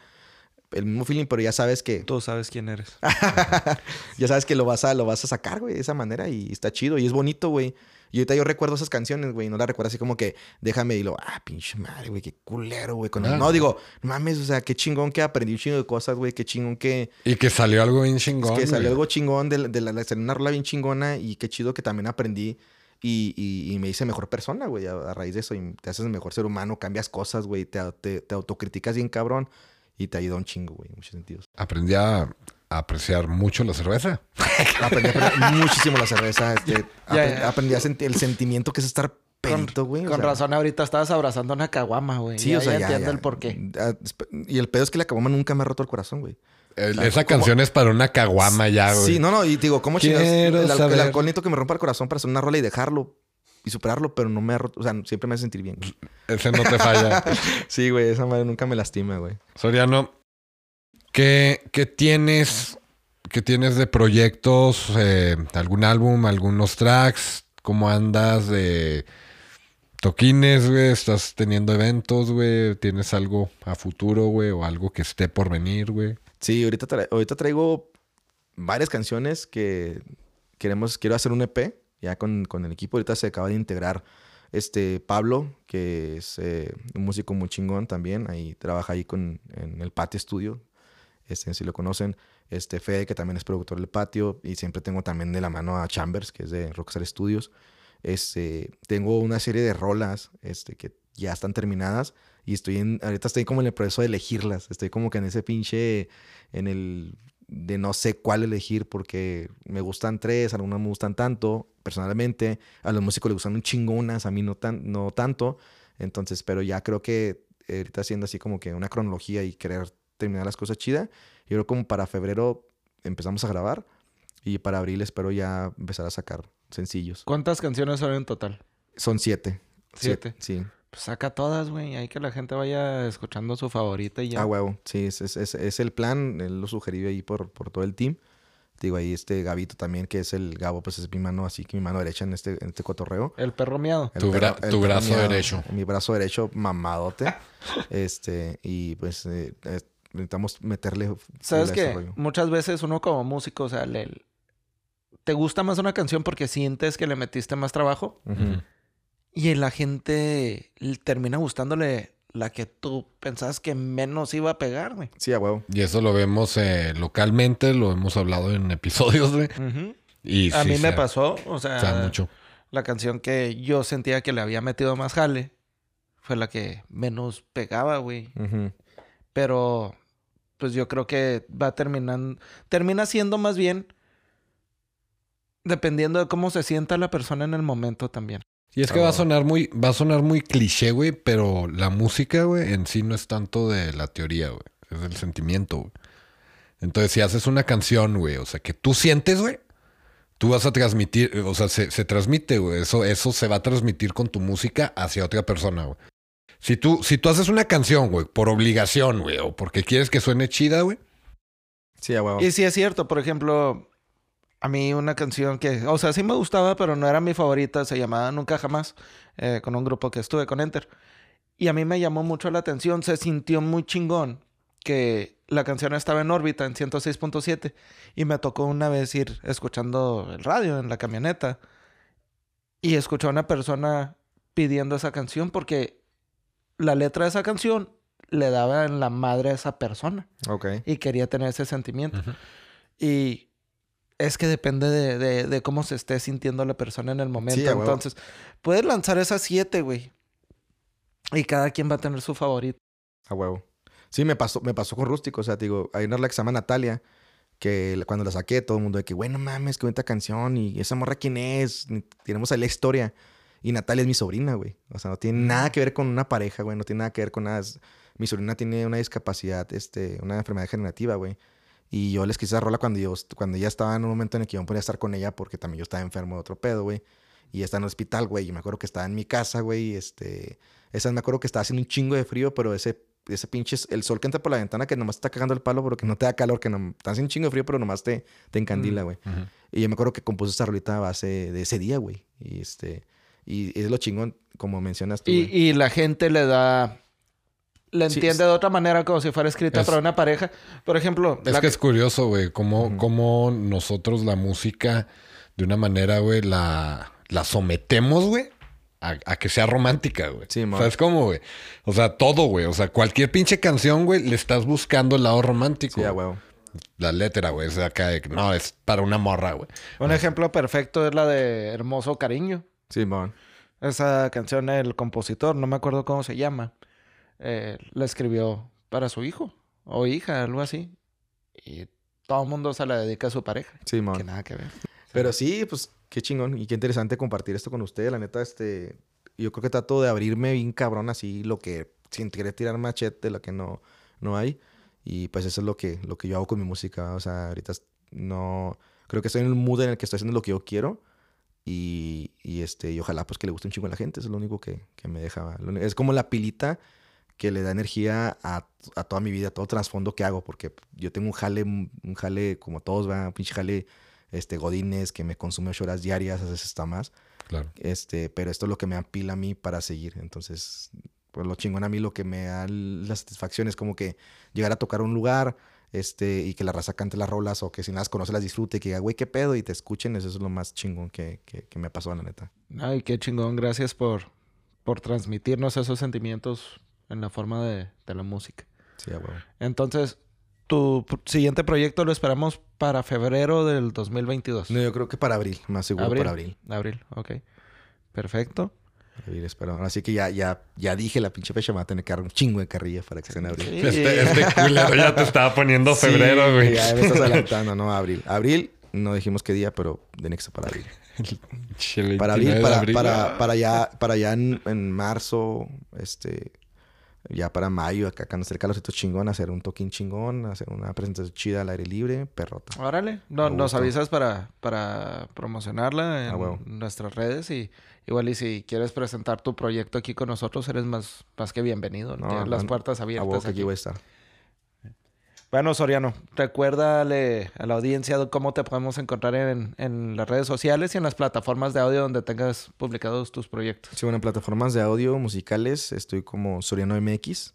El mismo feeling, pero ya sabes que... Tú sabes quién eres. ya sabes que lo vas a, lo vas a sacar, güey, de esa manera y está chido y es bonito, güey. Y ahorita yo recuerdo esas canciones, güey, no las recuerdo así como que déjame y lo, ah, pinche madre, güey, qué culero, güey. con- Ah. No, digo, mames, o sea, qué chingón que aprendí un chingo de cosas, güey, qué chingón que, Y que salió algo bien chingón. que salió güey. algo chingón de, la- de la, de una rola bien chingona y qué chido que también aprendí y, y- y me hice mejor persona, güey, a, a raíz de eso. Y te haces mejor ser humano, cambias cosas, güey, te, te, te autocriticas bien cabrón y te ayuda un chingo, güey, en muchos sentidos. Aprendí a, a apreciar mucho la cerveza. Aprendí, aprendí muchísimo la cerveza. este, aprendí, a sentir el sentimiento que es estar pedito, güey. o Con sea, razón, ahorita estabas abrazando una caguama, güey. Sí, Ya- o sea, ya ya, entiendo ya. el porqué. Ah, Y el pedo es que la caguama nunca me ha roto el corazón, güey. El- esa ¿cómo? canción es para una caguama ya, güey. Sí, no, no. Y digo, ¿cómo? Quiero El, el alcohol necesito que me rompa el corazón para hacer una rola y dejarlo y superarlo, pero no me ha roto. O sea, siempre me hace sentir bien. güey. Ese no te falla. Sí, güey. Esa madre nunca me lastima, güey. Soriano, ¿qué, qué tienes, qué tienes de proyectos? eh, ¿Algún álbum, algunos tracks? ¿Cómo andas de toquines, güey? ¿Estás teniendo eventos, güey? ¿Tienes algo a futuro, güey? ¿O algo que esté por venir, güey? Sí, ahorita, tra- ahorita traigo varias canciones que queremos, quiero hacer un EP ya con, con el equipo. Ahorita se acaba de integrar este Pablo, que es eh, un músico muy chingón también. Ahí trabaja ahí con, en el Patio Studio. Este, si lo conocen. Este Fede, que también es productor del patio. Y siempre tengo también de la mano a Chambers, que es de Rockstar Studios. Este, tengo una serie de rolas este, que ya están terminadas. Y estoy en, ahorita estoy como en el proceso de elegirlas. Estoy como que en ese pinche, en el de no sé cuál elegir porque me gustan tres, algunas me gustan tanto, personalmente. A los músicos les gustan un chingonas, a mí no, tan, no tanto. Entonces, pero ya creo que ahorita haciendo así como que una cronología y querer terminar las cosas chidas. Yo creo como para febrero empezamos a grabar y para abril espero ya empezar a sacar sencillos. ¿Cuántas canciones son en total? Son siete. Siete. Sí. Pues saca todas, güey. Hay que la gente vaya escuchando su favorita y ya. Ah, huevo. Sí, es, es, es, es el plan. Él lo sugirió ahí por, por todo el team. Digo, ahí este Gabito también, que es el Gabo, pues es mi mano, así que mi mano derecha en este, en este cotorreo. El perro miado. El Tu bra- el tu brazo miado, derecho. Mi brazo derecho mamadote. este, y pues eh, eh, necesitamos meterle. ¿Sabes full a que ese rollo. Muchas veces uno como músico, o sea, le... te gusta más una canción porque sientes que le metiste más trabajo Ujú. Y la gente termina gustándole la que tú pensabas que menos iba a pegar, güey. Sí, a huevo. Y eso lo vemos eh, localmente, lo hemos hablado en episodios, güey. Y a sí mí me pasó, o sea, mucho. la canción que yo sentía que le había metido más jale fue la que menos pegaba, güey. Pero pues yo creo que va terminando, termina siendo más bien dependiendo de cómo se sienta la persona en el momento también. Y es que Ah, va a sonar muy, va a sonar muy cliché, güey, pero la música, güey, en sí no es tanto de la teoría, güey. Es del sentimiento, güey. Entonces, si haces una canción, güey, o sea, que tú sientes, güey, tú vas a transmitir, o sea, se, se transmite, güey. Eso, eso se va a transmitir con tu música hacia otra persona, güey. Si tú, si tú haces una canción, güey, por obligación, güey, o porque quieres que suene chida, güey, Sí, a huevo. Y sí es cierto, por ejemplo, a mí una canción que, o sea, sí me gustaba, pero no era mi favorita, se llamaba Nunca Jamás, eh, con un grupo que estuve con Enter. Y a mí me llamó mucho la atención, se sintió muy chingón que la canción estaba en órbita en 106.7 y me tocó una vez ir escuchando el radio en la camioneta y escuché a una persona pidiendo esa canción porque la letra de esa canción le daba en la madre a esa persona Ok. y quería tener ese sentimiento. Y es que depende de, de- de cómo se esté sintiendo la persona en el momento. Sí. Entonces, puedes lanzar esas siete, güey. Y cada quien va a tener su favorito. A huevo. Sí, me pasó, me pasó con Rústico. O sea, te digo, hay una rola que se llama Natalia. Que cuando la saqué, todo el mundo de que, bueno, mames, qué bonita canción. Y esa morra, ¿quién es? Tenemos ahí la historia. Y Natalia es mi sobrina, güey. O sea, no tiene nada que ver con una pareja, güey. No tiene nada que ver con nada. Mi sobrina tiene una discapacidad, este, una enfermedad degenerativa, güey. Y yo les quise esa rola cuando yo, cuando ella estaba en un momento en el que yo no podía estar con ella porque también yo estaba enfermo de otro pedo, güey. Y está en el hospital, güey. Y me acuerdo que estaba en mi casa, güey. y, Este, esa me acuerdo que estaba haciendo un chingo de frío, pero ese, ese pinche, el sol que entra por la ventana que nomás está cagando el palo porque no te da calor, que no, está haciendo un chingo de frío, pero nomás te, te encandila, güey. Ujú. Y yo me acuerdo que compuse esta rolita a base de ese día, güey. Y este, y es lo chingón, como mencionas tú, Y, güey. y la gente le da. Sí, entiende de otra manera como si fuera escrita Es- para una pareja. Por ejemplo, Es la que es curioso, güey, cómo, cómo nosotros la música, de una manera, güey, la, la sometemos, güey, a, a que sea romántica, güey. Sí, man. ¿Sabes cómo, güey? O sea, todo, güey. O sea, cualquier pinche canción, güey, le estás buscando el lado romántico. Sí, a huevo. La letra, güey, es acá de no, es para una morra, güey. un ejemplo perfecto es la de Hermoso Cariño. Sí, man. Esa canción, el compositor, no me acuerdo cómo se llama, eh, la escribió para su hijo o hija, algo así. Y todo el mundo se la dedica a su pareja. Sí, man. Que nada que ver. Pero sí, pues qué chingón y qué interesante compartir esto con ustedes. La neta, este, yo creo que trato de abrirme bien cabrón así, lo que, sin querer tirar machete, lo que no, no hay. Y pues eso es lo que, lo que yo hago con mi música. O sea, ahorita no, creo que estoy en el mood en el que estoy haciendo lo que yo quiero. Y, y este, y ojalá pues que le guste un chingo a la gente. Eso es lo único que, que me deja. Es como la pilita que le da energía a, a toda mi vida, a todo trasfondo que hago. Porque yo tengo un jale, un jale como todos, va, un pinche jale este, godines que me consume ocho horas diarias, a veces está más. Claro. Este, pero esto es lo que me apila a mí para seguir. Entonces, pues lo chingón a mí, lo que me da la satisfacción es como que llegar a tocar un lugar este, y que la raza cante las rolas o que si nada las conoce las disfrute y que diga, güey, qué pedo, y te escuchen. Eso es lo más chingón que, que, que me pasó, la neta. Ay, qué chingón. Gracias por, por transmitirnos esos sentimientos en la forma de, de la música. Sí, a huevo. Entonces, tu siguiente proyecto lo esperamos para febrero del 2022. No, yo creo que para abril, más seguro ¿Abril? para abril. Abril, ok. Perfecto. Abril, espero. Así que ya, ya, ya dije la pinche fecha, me va a tener que dar un chingo de carrilla para que sea en abril. Sí. Este, este culero ya te estaba poniendo Sí, febrero, güey. Ya me estás adelantando, no, abril. Abril, no dijimos qué día, pero de nexo para abril. Che, el Para 29 abril, de para, abril. para, para allá, para allá en, en marzo, este, Ya para mayo, acá cuando esté el calorcito chingón, hacer un toquín chingón, hacer una presentación chida al aire libre, perrota. Órale. No, nos avisas para, para promocionarla en nuestras redes y igual y si quieres presentar tu proyecto aquí con nosotros, eres más, más que bienvenido. No, Tienes las puertas huevo abiertas aquí aquí. voy a estar. Bueno, Soriano, recuérdale a la audiencia cómo te podemos encontrar en, en las redes sociales y en las plataformas de audio donde tengas publicados tus proyectos. Sí, bueno, en plataformas de audio musicales estoy como Soriano MX.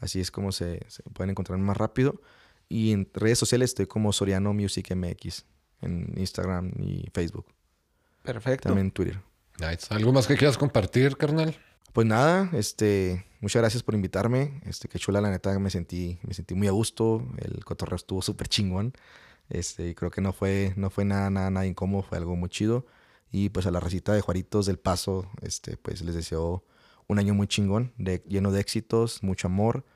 Así es como se, se pueden encontrar más rápido. Y en redes sociales estoy como Soriano Music MX. En Instagram y Facebook. Perfecto. También en Twitter. Nice. ¿Algo más que quieras compartir, carnal? Pues nada, este, muchas gracias por invitarme. Este, qué chula, la neta, me sentí, me sentí muy a gusto. El cotorreo estuvo súper chingón. Este, creo que no fue, no fue nada, nada, nada incómodo, fue algo muy chido. Y pues a la recita de Juaritos del Paso, este, pues les deseo un año muy chingón, de, lleno de éxitos, mucho amor.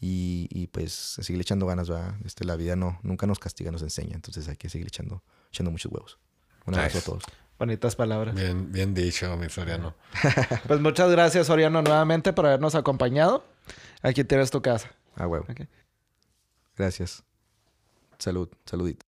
Y, y pues seguir echando ganas, ¿verdad? Este, la vida no, nunca nos castiga, nos enseña. Entonces hay que seguir echando, echando muchos huevos. Un abrazo Nice. a todos. Bonitas palabras. Bien, bien dicho, mi Soriano. Pues muchas gracias, Soriano, nuevamente por habernos acompañado. Aquí tienes tu casa. Ah, huevo. Gracias. Salud, saludito.